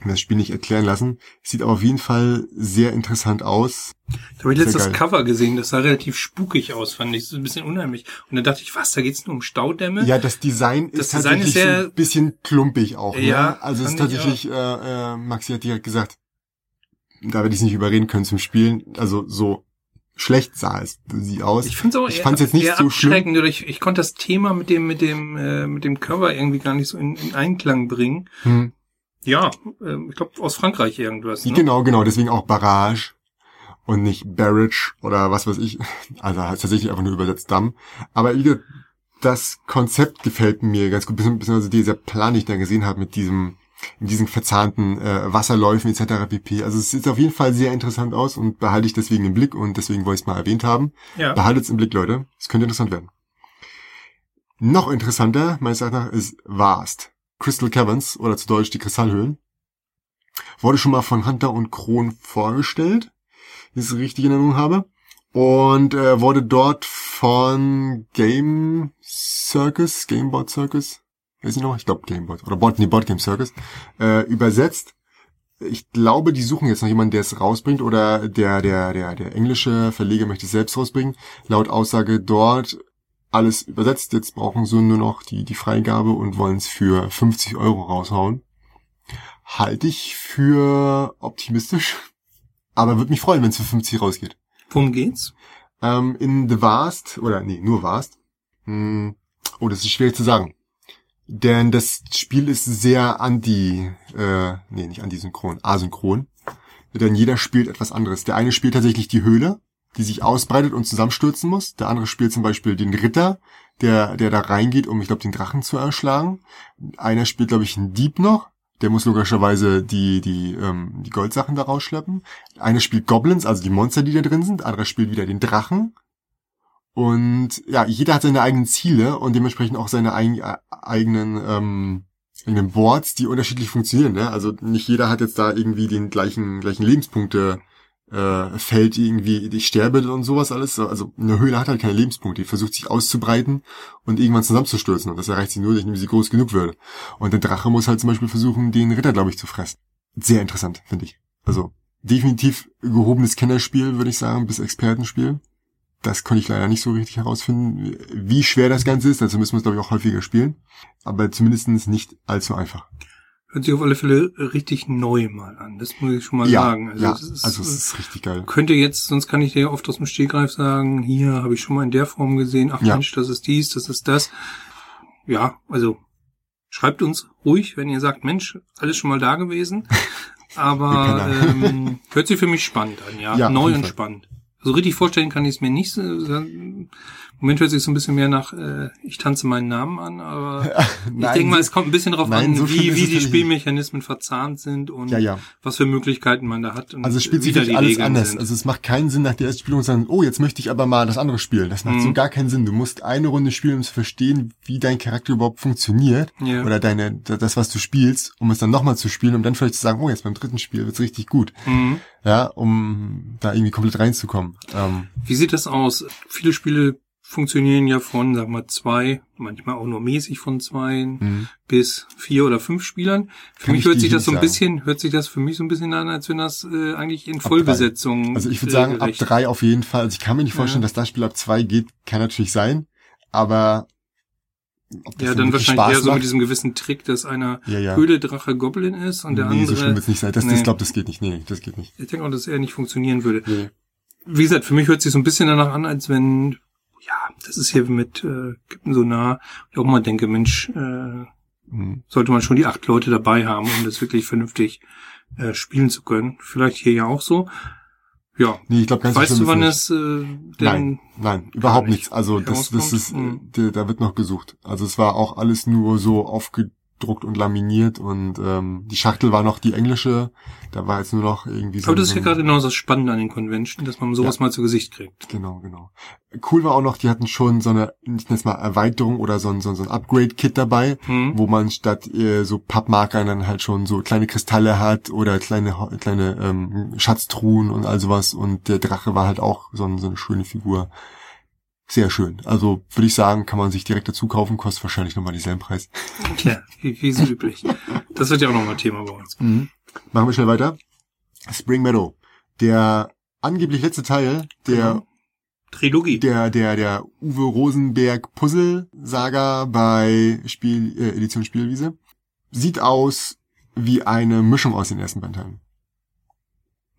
und das Spiel nicht erklären lassen. Sieht aber auf jeden Fall sehr interessant aus. Da habe ich letztes. Cover gesehen, das sah relativ spukig aus, fand ich. So ein bisschen unheimlich. Und dann dachte ich, was, da geht's nur um Staudämme? Ja, das Design Das ist Design tatsächlich ist sehr- so ein bisschen klumpig auch. Ja, ne? Also es ist tatsächlich, äh, äh, Maxi hat direkt gesagt, da werde ich es nicht überreden können zum Spielen. Also so schlecht sah es sie aus. Ich finde es Ich fand's jetzt nicht so schlimm. Oder ich, ich konnte das Thema mit dem, mit dem, äh, mit dem Cover irgendwie gar nicht so in, in Einklang bringen. Hm. Ja, äh, ich glaube aus Frankreich irgendwas. Ne? Genau, genau, deswegen auch Barrage und nicht Barrage oder was weiß ich. Also heißt tatsächlich einfach nur übersetzt Damm. Aber wie gesagt, das Konzept gefällt mir ganz gut, beziehungsweise dieser Plan, den ich da gesehen habe mit diesem in diesen verzahnten äh, Wasserläufen etc. pp. Also es sieht auf jeden Fall sehr interessant aus und behalte ich deswegen im Blick und deswegen wollte ich es mal erwähnt haben. Ja. Behaltet es im Blick, Leute. Es könnte interessant werden. Noch interessanter, meines Erachtens nach, ist Vast. Crystal Caverns oder zu Deutsch die Kristallhöhlen. Wurde schon mal von Hunter und Kron vorgestellt, wenn ich es richtig in Erinnerung habe. Und äh, wurde dort von Game Circus, Gameboard Circus, weiß ich noch, ich glaube Gameboard, oder Board, nee, Board Game Circus, äh, übersetzt. Ich glaube, die suchen jetzt noch jemanden, der es rausbringt, oder der, der, der, der englische Verleger möchte es selbst rausbringen. Laut Aussage dort alles übersetzt. Jetzt brauchen sie nur noch die, die Freigabe und wollen es für 50 Euro raushauen. Halte ich für optimistisch. Aber würde mich freuen, wenn es für 50 rausgeht. Worum geht's? Ähm, in The Vast, oder nee, nur Vast. Hm, oh, das ist schwierig zu sagen. Denn das Spiel ist sehr anti, äh, nee, nicht anti-synchron, asynchron. Denn jeder spielt etwas anderes. Der eine spielt tatsächlich die Höhle, die sich ausbreitet und zusammenstürzen muss. Der andere spielt zum Beispiel den Ritter, der, der da reingeht, um, ich glaube, den Drachen zu erschlagen. Einer spielt, glaube ich, einen Dieb noch. Der muss logischerweise die, die, ähm, die Goldsachen da rausschleppen. Einer spielt Goblins, also die Monster, die da drin sind. Anderer spielt wieder den Drachen. Und ja, jeder hat seine eigenen Ziele und dementsprechend auch seine eig äh, eigenen, ähm, eigenen Boards, die unterschiedlich funktionieren. Ne? Also nicht jeder hat jetzt da irgendwie den gleichen, gleichen Lebenspunkte äh, Feld irgendwie, ich sterbe und sowas alles. Also eine Höhle hat halt keine Lebenspunkte, die versucht sich auszubreiten und irgendwann zusammenzustürzen. Und das erreicht sie nur, indem sie groß genug wird. Und der Drache muss halt zum Beispiel versuchen, den Ritter, glaube ich, zu fressen. Sehr interessant, finde ich. Also definitiv gehobenes Kennerspiel, würde ich sagen, bis Expertenspiel. Das konnte ich leider nicht so richtig herausfinden, wie schwer das Ganze ist. Also müssen wir es, glaube ich, auch häufiger spielen. Aber zumindestens nicht allzu einfach. Hört sich auf alle Fälle richtig neu mal an. Das muss ich schon mal ja, sagen. ja, es ist, also es ist richtig geil. könnte jetzt, sonst kann ich dir oft aus dem Stegreif sagen, hier habe ich schon mal in der Form gesehen, ach Ja. Mensch, das ist dies, das ist das. Ja, also schreibt uns ruhig, wenn ihr sagt, Mensch, alles schon mal da gewesen. [laughs] Aber ähm, hört sich für mich spannend an, ja. Ja, Neu und spannend. So richtig vorstellen kann ich es mir nicht. Moment hört sich so ein bisschen mehr nach, äh, ich tanze meinen Namen an, aber [laughs] ich Nein, denke mal, es kommt ein bisschen Nein, an, so wie, wie die Spielmechanismen verzahnt sind und Ja, ja. was für Möglichkeiten man da hat. Also es spielt sich alles Regeln anders. sind. Also es macht keinen Sinn nach der ersten Spielung zu sagen, oh, jetzt möchte ich aber mal das andere spielen. Das macht Mhm. so gar keinen Sinn. Du musst eine Runde spielen, um zu verstehen, wie dein Charakter überhaupt funktioniert. Ja. Oder deine, das, was du spielst, um es dann nochmal zu spielen, um dann vielleicht zu sagen, oh, jetzt beim dritten Spiel wird's richtig gut. Mhm. Ja, um da irgendwie komplett reinzukommen. Ähm, Wie sieht das aus? Viele Spiele funktionieren ja von, sag mal, zwei, manchmal auch nur mäßig von zwei Mhm. bis vier oder fünf Spielern. Für Kann mich ich hört sich das so ein bisschen, hört sich das für mich so ein bisschen an, als wenn das äh, eigentlich in. Vollbesetzung. Also ich würde äh, sagen, ab gerecht- drei auf jeden Fall. Also ich kann mir nicht vorstellen, Ja. dass das Spiel ab zwei geht. Kann natürlich sein. Aber ob das Ja, dann wahrscheinlich eher so macht? mit diesem gewissen Trick, dass einer ja, ja. Höhle Drache Goblin ist und der nee, so schlimm andere. wird's nicht sein. Das, das Nee. ich glaube, das geht nicht. Nee, das geht nicht. Ich denke auch, dass er nicht funktionieren würde. Nee. Wie gesagt, für mich hört sich so ein bisschen danach an, als wenn, ja, das ist hier mit äh, Kippen so nah. Ich auch mal denke, Mensch, äh, Mhm. sollte man schon die acht Leute dabei haben, um das wirklich vernünftig äh, spielen zu können. Vielleicht hier ja auch so. Ja. Nee, ich glaube ganz Weißt du, wann es äh, denn Nein, nein, überhaupt nicht nichts. Also das, das ist, äh, da, wird noch gesucht. Also es war auch alles nur so aufgedruckt und laminiert und ähm, die Schachtel war noch die englische. Da war jetzt nur noch irgendwie so. Aber das ist ja gerade genau das Spannende an den Convention, dass man sowas mal zu Gesicht kriegt. Genau, genau. Cool war auch noch, die hatten schon so eine, ich nenne es mal Erweiterung oder so ein, so ein, Upgrade-Kit dabei, Hm. wo man statt äh, so Pappmarkern dann halt schon so kleine Kristalle hat oder kleine kleine ähm, Schatztruhen und all sowas. Und der Drache war halt auch so, ein, so eine schöne Figur. Sehr schön. Also würde ich sagen, kann man sich direkt dazu kaufen, kostet wahrscheinlich nochmal denselben Preis. Tja, wie, wie so üblich. Das wird ja auch nochmal Thema bei uns. Machen wir schnell weiter. Spring Meadow. Der angeblich letzte Teil der Genau. Trilogie. der, der, der Uwe Rosenberg Puzzle Saga bei Spiel, äh, Edition Spielwiese. Sieht aus wie eine Mischung aus den ersten beiden Teilen.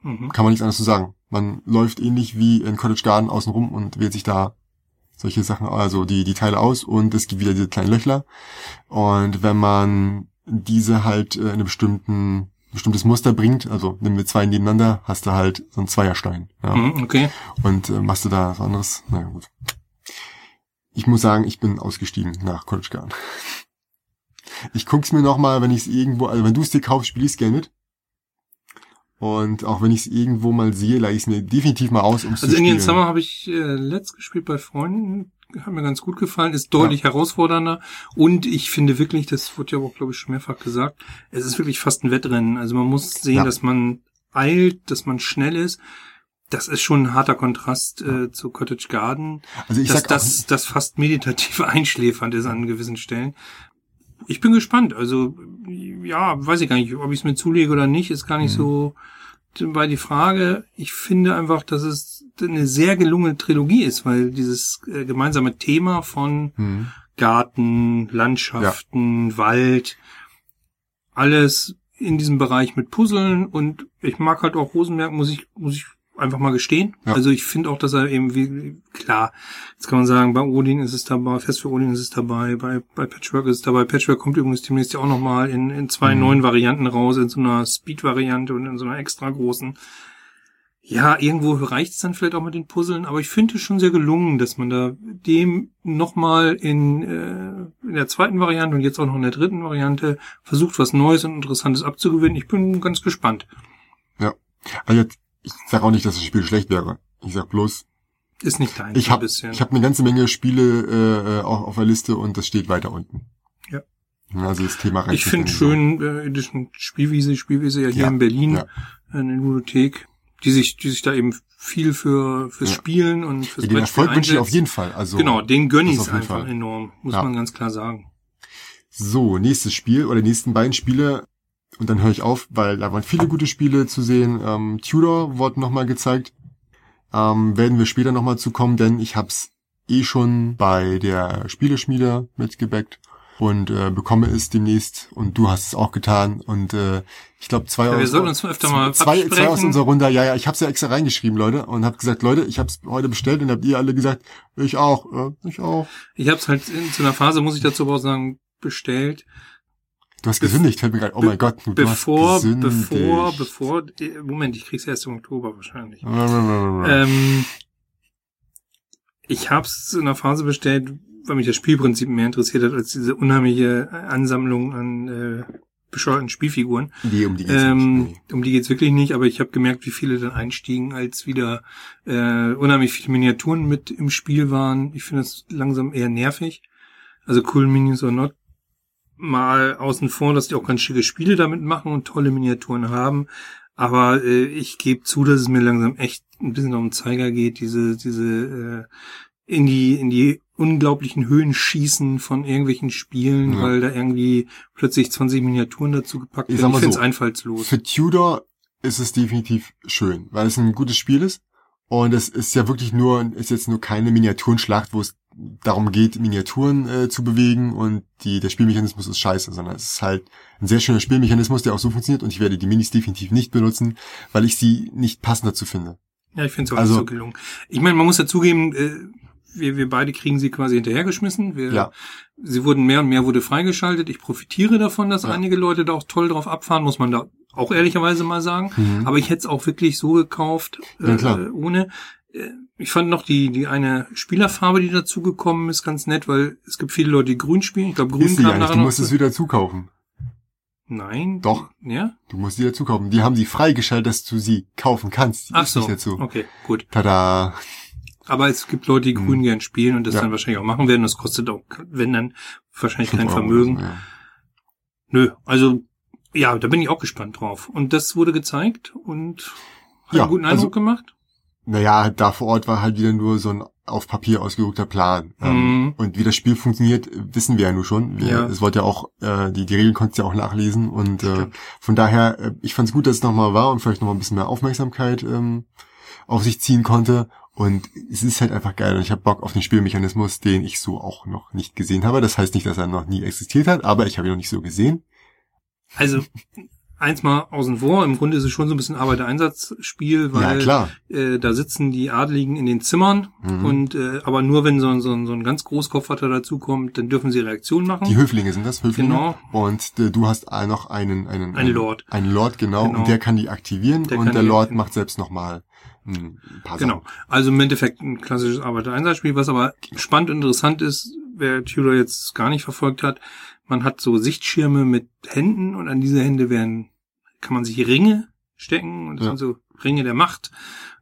Mhm. Kann man nichts anderes zu sagen. Man läuft ähnlich wie in Cottage Garden außen rum und wählt sich da solche Sachen, also die, die Teile aus und es gibt wieder diese kleinen Löchler. Und wenn man diese halt äh, in einem bestimmten, bestimmtes Muster bringt, also nimm wir zwei nebeneinander, hast du halt so einen Zweierstein. Ja. Mhm, okay. Und äh, machst du da was anderes? Na ja, gut. Ich muss sagen, ich bin ausgestiegen nach College Garden. Ich guck's mir noch mal, wenn ich es irgendwo, also wenn du es dir kaufst, spiel ich's gerne mit. Und auch wenn ich es irgendwo mal sehe, leih ich es mir definitiv mal aus, um Also zu spielen. Indian Summer habe ich äh, letzt gespielt bei Freunden, hat mir ganz gut gefallen, ist deutlich herausfordernder und ich finde wirklich, das wurde ja auch, glaube ich, schon mehrfach gesagt, es ist wirklich fast ein Wettrennen. Also man muss sehen, Ja. dass man eilt, dass man schnell ist. Das ist schon ein harter Kontrast äh, zu Cottage Garden, also ich dass sag das, das fast meditativ [laughs] einschläfernd ist an gewissen Stellen. Ich bin gespannt. Also ja, weiß ich gar nicht, ob ich es mir zulege oder nicht, ist gar nicht Mhm. so bei die Frage. Ich finde einfach, dass es eine sehr gelungene Trilogie ist, weil dieses äh, gemeinsame Thema von hm, Garten, Landschaften, Wald, alles in diesem Bereich mit Puzzeln und ich mag halt auch Rosenberg, muss ich, muss ich einfach mal gestehen. Ja. Also ich finde auch, dass er eben wie, klar, jetzt kann man sagen, bei Odin ist es dabei, Fest für Odin ist es dabei, bei, bei Patchwork ist es dabei. Patchwork kommt übrigens demnächst ja auch nochmal in, in zwei Mhm. neuen Varianten raus, in so einer Speed-Variante und in so einer extra großen. Ja, irgendwo reicht es dann vielleicht auch mit den Puzzeln, aber ich finde es schon sehr gelungen, dass man da dem nochmal in, äh, in der zweiten Variante und jetzt auch noch in der dritten Variante versucht, was Neues und Interessantes abzugewinnen. Ich bin ganz gespannt. also jetzt, ich sag auch nicht, dass das Spiel schlecht wäre. Ich sag bloß, Ist nicht dein ich habe bisschen. ich hab eine ganze Menge Spiele äh, äh, auch auf der Liste und das steht weiter unten. Ja. Also das Thema reicht ich finde schön, äh, Edition Spielwiese, Spielwiese ja hier Ja, in Berlin, ja. eine Ludothek, die sich, die sich da eben viel für fürs Ja. Spielen und fürs Ja, den Brettspiel Erfolg wünsche ich auf jeden Fall. Also Genau, den gönn das ich einfach Fall. enorm, muss Ja. man ganz klar sagen. So, nächstes Spiel oder die nächsten beiden Spiele. Und dann höre ich auf, weil da waren viele gute Spiele zu sehen. Ähm, Tudor wurde nochmal gezeigt. Ähm, werden wir später nochmal zu kommen, denn ich hab's eh schon bei der Spieleschmiede mitgebackt und äh, bekomme es demnächst. Und du hast es auch getan. Und äh, ich glaube zwei Ja, wir aus, sollten uns öfter mal zwei, zwei aus unserer Runde. Ja, ja, ich hab's ja extra reingeschrieben, Leute, und hab gesagt, Leute, ich hab's heute bestellt und habt ihr alle gesagt, ich auch, äh, ich auch. Ich habe es halt in zu einer Phase, muss ich dazu aber auch sagen, bestellt. Du hast gesündigt, fällt mir gerade, oh mein Gott, du bevor, hast gesündigt. bevor, bevor, Moment, ich krieg's erst im Oktober wahrscheinlich. Äh, Ähm, ich habe es in einer Phase bestellt, weil mich das Spielprinzip mehr interessiert hat als diese unheimliche Ansammlung an äh, bescheuerten Spielfiguren. nee, um die geht's Ähm, nicht. um die geht's wirklich nicht, aber ich habe gemerkt, wie viele dann einstiegen, als wieder äh, unheimlich viele Miniaturen mit im Spiel waren. Ich finde das langsam eher nervig. Also cool Minions or not. Mal außen vor, dass die auch ganz schicke Spiele damit machen und tolle Miniaturen haben. Aber äh, ich gebe zu, dass es mir langsam echt ein bisschen um den Zeiger geht, diese, diese äh, in die, in die unglaublichen Höhen schießen von irgendwelchen Spielen, Ja. weil da irgendwie plötzlich 20 Miniaturen dazu gepackt Ich werden. Ich mal finde es so, einfallslos. Für Tudor ist es definitiv schön, weil es ein gutes Spiel ist. Und es ist ja wirklich nur, ist jetzt nur keine Miniaturenschlacht, wo es darum geht, Miniaturen äh, zu bewegen und die, der Spielmechanismus ist scheiße, sondern es ist halt ein sehr schöner Spielmechanismus, der auch so funktioniert und ich werde die Minis definitiv nicht benutzen, weil ich sie nicht passend dazu finde. Ja, ich finde es auch Also- nicht so gelungen. Ich meine, man muss dazugeben, äh, wir, wir beide kriegen sie quasi hinterhergeschmissen. Wir, Ja. Sie wurden mehr und mehr wurde freigeschaltet. Ich profitiere davon, dass Ja. einige Leute da auch toll drauf abfahren, muss man da auch ehrlicherweise mal sagen. Mhm. Aber ich hätte es auch wirklich so gekauft, Ja, äh, ohne. Äh, Ich fand noch die, die eine Spielerfarbe, die dazugekommen ist, ganz nett, weil es gibt viele Leute, die grün spielen. Ich glaube, grün Ist kam ja nachher du musst es wieder zukaufen. Nein. Doch. Ja? Du musst sie dazu kaufen. Die haben sie freigeschaltet, dass du sie kaufen kannst. Die Ach ist so. nicht dazu. Okay, gut. Tada. Aber es gibt Leute, die grün gern spielen und das. Ja. dann wahrscheinlich auch machen werden. Das kostet auch, wenn dann, wahrscheinlich kein Vermögen. so, ja. Nö, also ja, da bin ich auch gespannt drauf. Und das wurde gezeigt und hat Ja, einen guten also- Eindruck gemacht. Naja, da vor Ort war halt wieder nur so ein auf Papier ausgedruckter Plan. Ähm, Mhm. Und wie das Spiel funktioniert, wissen wir ja nur schon. Wir, Ja. Es wollte ja auch, äh, die, die Regeln konntest du ja auch nachlesen. Und äh, von daher, äh, ich fand es gut, dass es nochmal war und vielleicht nochmal ein bisschen mehr Aufmerksamkeit ähm, auf sich ziehen konnte. Und es ist halt einfach geil. Und ich habe Bock auf den Spielmechanismus, den ich so auch noch nicht gesehen habe. Das heißt nicht, dass er noch nie existiert hat, aber ich habe ihn noch nicht so gesehen. Also eins mal außen vor, im Grunde ist es schon so ein bisschen Arbeitereinsatzspiel, weil ja. Äh, da sitzen die Adligen in den Zimmern Mhm. und äh, aber nur wenn so, ein- so, ein- so ein ganz Großkopfvater dazukommt, dann dürfen sie Reaktionen machen. Die Höflinge sind das, Höflinge. Genau. Und äh, du hast noch einen, einen, Ein Lord. Einen Lord, genau. Genau. Und der kann die aktivieren Der und der Lord macht selbst nochmal ein paar Genau. Sachen. Also im Endeffekt ein klassisches Arbeitereinsatzspiel, was aber spannend und interessant ist, wer Tudor jetzt gar nicht verfolgt hat, man hat so Sichtschirme mit Händen und an diese Hände werden, kann man sich Ringe stecken und das Ja. sind so Ringe der Macht,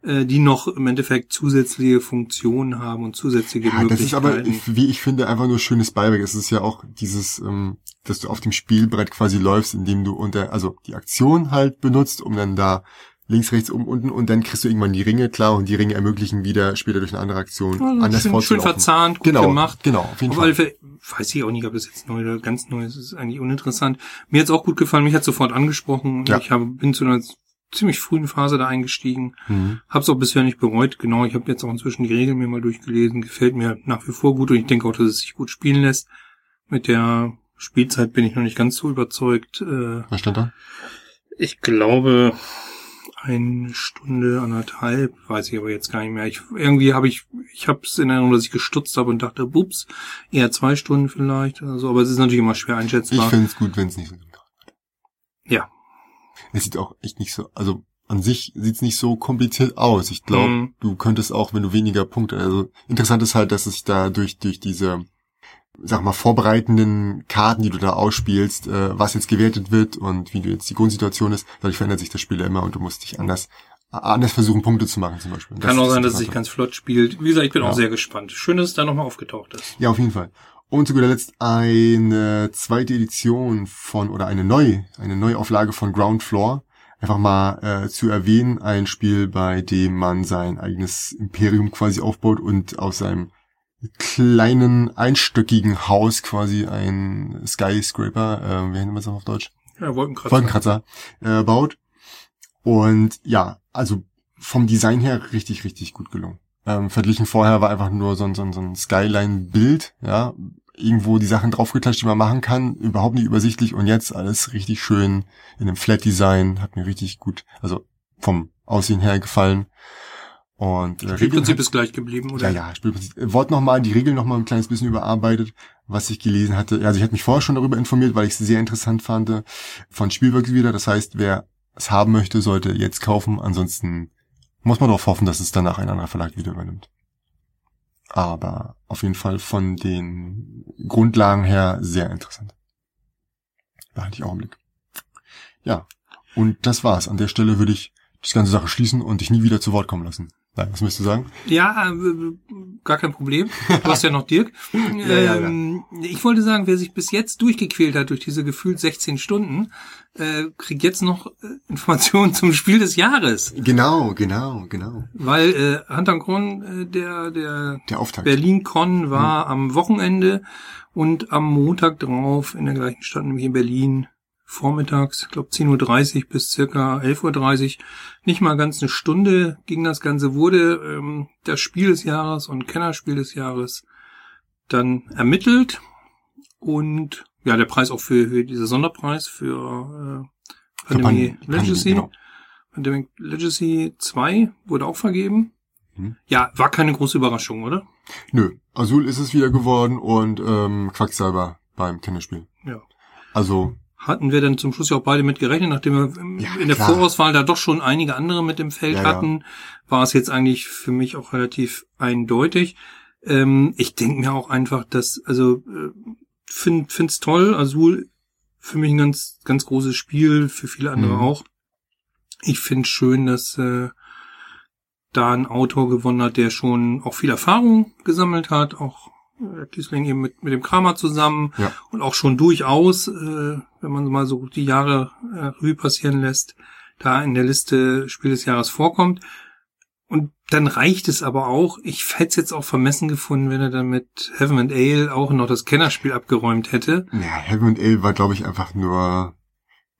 äh, die noch im Endeffekt zusätzliche Funktionen haben und zusätzliche Ja, das ist aber, Möglichkeiten. wie ich finde, einfach nur schönes Beiwerk. Es ist ja auch dieses, ähm, dass du auf dem Spielbrett quasi läufst, indem du unter, also die Aktion halt benutzt, um dann da links, rechts, oben, unten und dann kriegst du irgendwann die Ringe, klar, und die Ringe ermöglichen wieder später durch eine andere Aktion Also anders schön, schön vorzulaufen. verzahnt, gut genau, gemacht. Genau, auf jeden Auf Fall. Fälle, weiß ich auch nicht, ob das jetzt neu oder ganz neu ist, das ist eigentlich uninteressant. Mir hat's auch gut gefallen, mich hat sofort angesprochen. Ja. Ich habe, bin zu einer ziemlich frühen Phase da eingestiegen. Mhm. Hab's auch bisher nicht bereut. Genau, ich habe jetzt auch inzwischen die Regeln mir mal durchgelesen. Gefällt mir nach wie vor gut und ich denke auch, dass es sich gut spielen lässt. Mit der Spielzeit bin ich noch nicht ganz so überzeugt. Äh, Was stand da? ich glaube, eine Stunde, anderthalb, weiß ich aber jetzt gar nicht mehr. Ich, irgendwie habe ich, ich habe es in Erinnerung, dass ich gestutzt habe und dachte, bups, eher zwei Stunden vielleicht oder so. Aber es ist natürlich immer schwer Ich einschätzbar. finde es gut, wenn es nicht so Ja. Es sieht auch echt nicht so, also an sich sieht's nicht so kompliziert aus. Ich glaube, Mhm. du könntest auch, wenn du weniger Punkte, also interessant ist halt, dass es da durch, durch diese, sag mal, vorbereitenden Karten, die du da ausspielst, äh, was jetzt gewertet wird und wie du jetzt die Grundsituation ist, dadurch verändert sich das Spiel ja immer und du musst dich anders, anders versuchen, Punkte zu machen zum Beispiel. Kann Das auch sein, dass es sich ganz flott spielt. Wie gesagt, ich bin Ja. auch sehr gespannt. Schön, dass es da nochmal aufgetaucht ist. Ja, auf jeden Fall. Und zu guter Letzt eine zweite Edition von, oder eine neue, eine Neuauflage von Ground Floor. Einfach mal äh, zu erwähnen, ein Spiel, bei dem man sein eigenes Imperium quasi aufbaut und aus seinem kleinen, einstöckigen Haus quasi ein Skyscraper, äh, wie nennt man das auf Deutsch? Ja, Wolkenkratzer. Wolkenkratzer äh, baut. Und ja, also vom Design her richtig, richtig gut gelungen. Ähm, verglichen vorher war einfach nur so ein, so ein, so ein Skyline-Bild, ja, irgendwo die Sachen draufgeklatscht, die man machen kann, überhaupt nicht übersichtlich und jetzt alles richtig schön in einem Flat-Design, hat mir richtig gut, also vom Aussehen her gefallen. Und äh, Spielprinzip ist gleich geblieben, ja, oder? ja, Spielprinzip. Äh, Wort nochmal, die Regeln nochmal ein kleines bisschen überarbeitet, was ich gelesen hatte. Also ich hatte mich vorher schon darüber informiert, weil ich es sehr interessant fand, von Spielworks wieder. Das heißt, wer es haben möchte, sollte jetzt kaufen. Ansonsten muss man darauf hoffen, dass es danach ein anderer Verlag wieder übernimmt. Aber auf jeden Fall von den Grundlagen her sehr interessant. Da hatte ich auch einen Blick. Ja, und das war's. An der Stelle würde ich das ganze Sache schließen und dich nie wieder zu Wort kommen lassen. Nein, was möchtest du sagen? Ja, äh, gar kein Problem. Du hast ja noch Dirk. [laughs] ja, ja. ähm, ich wollte sagen, wer sich bis jetzt durchgequält hat durch diese gefühlt 16 Stunden, äh, kriegt jetzt noch äh, Informationen [laughs] zum Spiel des Jahres. Genau, genau, genau. Weil äh, Hunter Kron, äh, der, der Der Auftakt. Berlin Con war am Wochenende und am Montag drauf in der gleichen Stadt, nämlich in Berlin, vormittags, ich glaube 10.30 Uhr bis circa 11.30 Uhr, nicht mal ganz eine Stunde ging das Ganze, wurde ähm, das Spiel des Jahres und Kennerspiel des Jahres dann ermittelt und ja, der Preis auch für, für dieser Sonderpreis für äh, Pandemie Pan- Pan- Legacy. genau. Pandemic Legacy 2 wurde auch vergeben. Mhm. Ja, war keine große Überraschung, oder? Nö, Azul ist es wieder geworden und ähm, Quacksalber beim Tennisspiel. Ja. Also, Hatten wir dann zum Schluss ja auch beide mit gerechnet, nachdem wir Ja, in der klar. Vorauswahl da doch schon einige andere mit im Feld Ja, hatten, war es jetzt eigentlich für mich auch relativ eindeutig. Ähm, ich denke mir auch einfach, dass, also äh, find, find's toll, Azul für mich ein ganz, ganz großes Spiel, für viele andere Mhm. auch. Ich finde schön, dass äh, da ein Autor gewonnen hat, der schon auch viel Erfahrung gesammelt hat, auch Kiesling eben mit, mit dem Kramer zusammen Ja. und auch schon durchaus, äh, wenn man mal so die Jahre äh, Revue passieren lässt, da in der Liste Spiel des Jahres vorkommt. Und dann reicht es aber auch. Ich hätte es jetzt auch vermessen gefunden, wenn er dann mit Heaven and Ale auch noch das Kennerspiel abgeräumt hätte. ja, Heaven and Ale war, glaube ich, einfach nur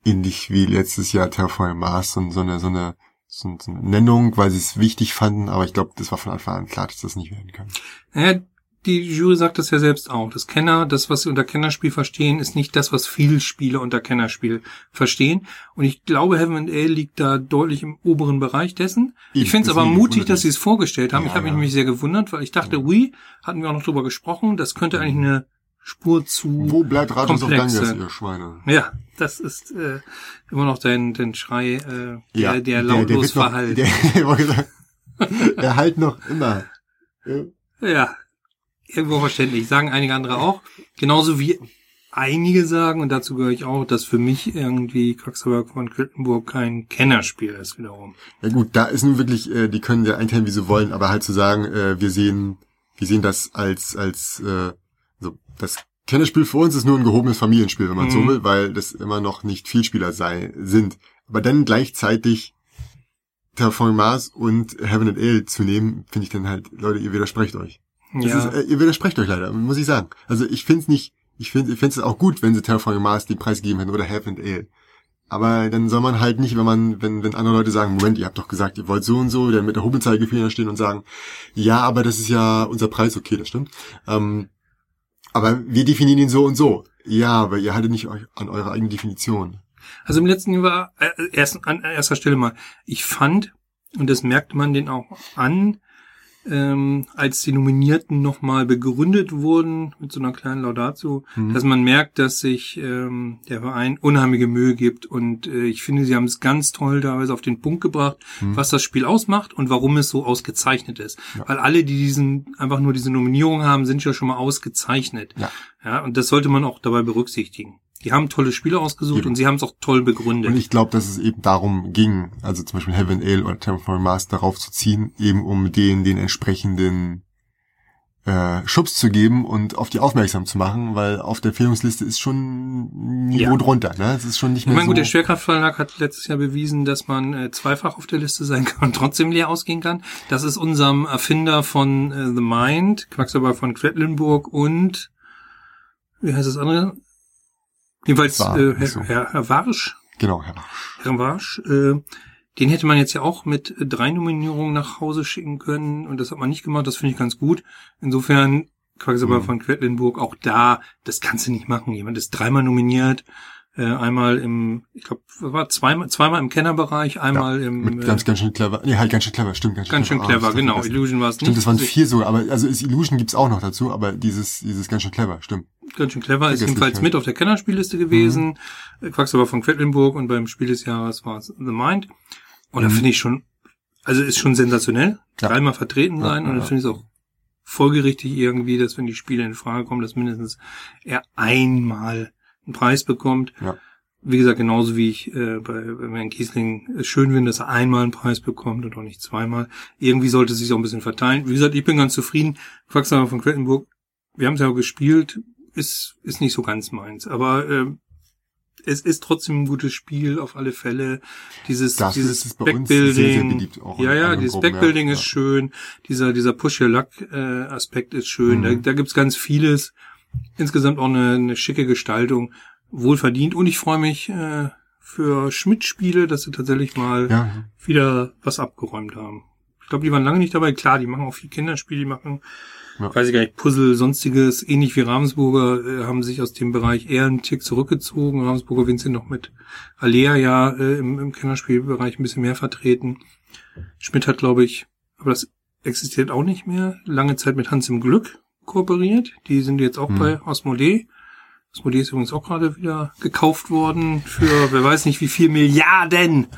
ähnlich wie letztes Jahr Terraforming Mars und so eine, so eine, so eine Nennung, weil sie es wichtig fanden, aber ich glaube, das war von Anfang an klar, dass das nicht werden kann. Naja, die Jury sagt das ja selbst auch. Das Kenner, das, was sie unter Kennerspiel verstehen, ist nicht das, was viele Spieler unter Kennerspiel verstehen. Und ich glaube, Heaven and Ale liegt da deutlich im oberen Bereich dessen. Ich Eben, finde es aber mutig, dass sie mich. es vorgestellt haben. Ja, ich habe mich ja. nämlich sehr gewundert, weil ich dachte, Wii, hatten wir auch noch drüber gesprochen, das könnte eigentlich eine Spur zu... Wo bleibt Rajas auf Ganges, ihr Schweine? Ja, das ist äh, immer noch dein, dein Schrei, äh, der, der der lautlos verhallt. Der, [laughs] der, der halt noch immer. Ja. Ja, irgendwo verständlich. Sagen einige andere auch. Genauso wie einige sagen, und dazu gehöre ich auch, dass für mich irgendwie Quacksalber von Quedlinburg kein Kennerspiel ist wiederum. Ja gut, da ist nun wirklich, äh, die können ja einteilen, wie sie wollen, aber halt zu sagen, äh, wir sehen, wir sehen das als, als, äh, so, das Kennerspiel für uns ist nur ein gehobenes Familienspiel, wenn man so Mhm. will, weil das immer noch nicht Vielspieler sei, sind. Aber dann gleichzeitig Terraforming Mars und Heaven and Ale zu nehmen, finde ich dann halt, Leute, ihr widersprecht euch. Ja, ist, äh, ihr widersprecht euch leider, muss ich sagen. Also ich finde es nicht, ich finde ich finde es auch gut, wenn sie Terraforming Mars den Preis gegeben hätten oder Heaven and Ale. Aber dann soll man halt nicht, wenn man, wenn, wenn andere Leute sagen, Moment, ihr habt doch gesagt, ihr wollt so und so, dann mit der Hobelzeigefinger stehen und sagen, ja, aber das ist ja unser Preis, okay, das stimmt. Ähm, aber wir definieren ihn so und so. Ja, aber ihr haltet nicht euch an eure eigene Definition. also im letzten Jahr war äh, erst, an erster Stelle mal, ich fand, und das merkt man den auch an, ähm, als die Nominierten nochmal begründet wurden mit so einer kleinen Laudatio, Mhm. dass man merkt, dass sich ähm, der Verein unheimliche Mühe gibt und äh, ich finde, sie haben es ganz toll teilweise auf den Punkt gebracht, Mhm. was das Spiel ausmacht und warum es so ausgezeichnet ist. Ja. Weil alle, die diesen einfach nur diese Nominierung haben, sind ja schon mal ausgezeichnet. Ja. Ja, und das sollte man auch dabei berücksichtigen. Die haben tolle Spiele ausgesucht Eben. und sie haben es auch toll begründet. Und ich glaube, dass es eben darum ging, also zum Beispiel Heaven Ale oder Terraforming Mars darauf zu ziehen, eben um denen den entsprechenden äh, Schubs zu geben und auf die aufmerksam zu machen, weil auf der Empfehlungsliste ist schon ein Niveau Ja. drunter. Ne? Es ist schon nicht Ich mehr meine, so. gut, der Schwerkraftverlag hat letztes Jahr bewiesen, dass man äh, zweifach auf der Liste sein [laughs] kann und trotzdem leer ausgehen kann. Das ist unserem Erfinder von äh, The Mind, Quacksalber von Quedlinburg und wie heißt das andere? Jedenfalls War, äh, Herr, so. Herr, Herr Warsch, genau, ja. Herr Warsch, äh, den hätte man jetzt ja auch mit äh, drei Nominierungen nach Hause schicken können und das hat man nicht gemacht, das finde ich ganz gut. Insofern Quacksalber Mhm. von Quedlinburg, auch da, das kannst du nicht machen. Jemand ist dreimal nominiert, äh, einmal im, ich glaube, war zweimal, zweimal im Kennerbereich, einmal im Mit äh, ganz, ganz schön clever. Nee, halt ganz schön clever, stimmt, ganz schön ganz schön Ah, clever, das genau. Illusion war es Stimmt, nicht. das waren vier sogar, aber also ist Illusion gibt's auch noch dazu, aber dieses, dieses ganz schön clever, stimmt. Ganz schön clever, ist jedenfalls mit auf der Kennerspielliste gewesen. Mhm. Quacksalber von Quedlinburg und beim Spiel des Jahres war es The Mind. Und da Mhm. finde ich schon, also ist schon sensationell, Ja. dreimal vertreten sein ja, und da finde ich es auch folgerichtig irgendwie, dass wenn die Spiele in Frage kommen, dass mindestens er einmal einen Preis bekommt. Ja. wie gesagt, genauso wie ich äh, bei, bei Herrn Kiesling es schön finde, dass er einmal einen Preis bekommt und auch nicht zweimal. Irgendwie sollte es sich auch ein bisschen verteilen. Wie gesagt, ich bin ganz zufrieden. Quacksalber von Quedlinburg, wir haben es ja auch gespielt, ist, ist nicht so ganz meins. Aber äh, es ist trotzdem ein gutes Spiel auf alle Fälle. Dieses, Das dieses Backbuilding. sehr, sehr beliebt, ja, ja, dieses Gruppen, Backbuilding ja. ist schön. Dieser, dieser Push-Your-Luck-Aspekt ist schön. Mhm. Da, da gibt's ganz vieles. Insgesamt auch eine, eine schicke Gestaltung. Wohlverdient. Und ich freue mich äh, für Schmidt-Spiele, dass sie tatsächlich mal Ja, wieder was abgeräumt haben. Ich glaube, die waren lange nicht dabei. Klar, die machen auch viel Kinderspiele, die machen, Ja. weiß ich gar nicht, Puzzle, sonstiges, ähnlich wie Ravensburger, äh, haben sich aus dem Bereich eher einen Tick zurückgezogen. Ravensburger Vincent noch mit Alea ja äh, im, im Kinderspielbereich ein bisschen mehr vertreten. Schmidt hat, glaube ich, aber das existiert auch nicht mehr, lange Zeit mit Hans im Glück kooperiert. Die sind jetzt auch Hm. bei Osmodee. Osmodee ist übrigens auch gerade wieder gekauft worden für wer weiß nicht wie viel Milliarden.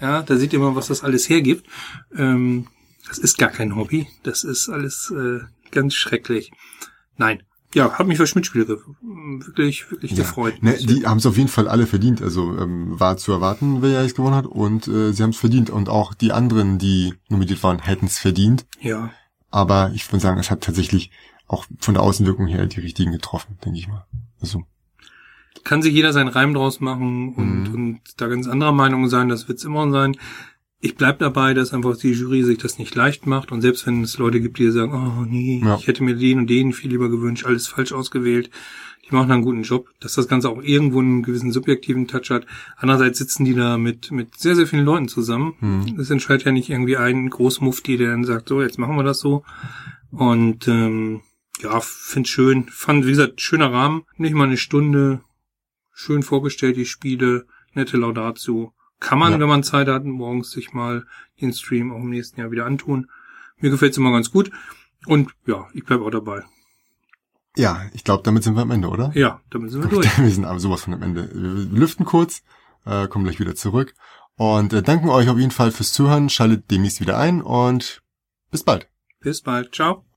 Ja, da seht ihr mal, was das alles hergibt. Ähm, das ist gar kein Hobby. Das ist alles äh, ganz schrecklich. Nein. Ja, hat mich für Schmidt-Spiele wirklich, wirklich ja. gefreut. Ne, die haben es auf jeden Fall alle verdient. Also ähm, war zu erwarten, wer ja jetzt gewonnen hat. Und äh, sie haben es verdient. Und auch die anderen, die nominiert waren, hätten es verdient. ja, Aber ich würde sagen, es hat tatsächlich auch von der Außenwirkung her die richtigen getroffen, denke ich mal. Also, kann sich jeder seinen Reim draus machen und, Mhm. und da ganz anderer Meinung sein, das wird's immer sein. Ich bleib dabei, dass einfach die Jury sich das nicht leicht macht und selbst wenn es Leute gibt, die sagen, oh nee, Ja. ich hätte mir den und den viel lieber gewünscht, alles falsch ausgewählt, die machen einen guten Job, dass das Ganze auch irgendwo einen gewissen subjektiven Touch hat. Andererseits sitzen die da mit, mit sehr, sehr vielen Leuten zusammen. Mhm. Es entscheidet ja nicht irgendwie ein Großmufti, der dann sagt, so, jetzt machen wir das so. Und ähm, ja, find's schön. Fand, wie gesagt, schöner Rahmen. Nicht mal eine Stunde. Schön vorgestellt, die Spiele. Nette Laudatio. Kann man, Ja. wenn man Zeit hat, morgens sich mal den Stream auch im nächsten Jahr wieder antun. Mir gefällt's immer ganz gut. Und ja, ich bleib auch dabei. ja, ich glaube, damit sind wir am Ende, oder? Ja, damit sind wir durch. [laughs] wir sind aber sowas von am Ende. Wir lüften kurz, äh, kommen gleich wieder zurück. Und äh, danken euch auf jeden Fall fürs Zuhören. Schaltet demnächst wieder ein und bis bald. Bis bald. Ciao.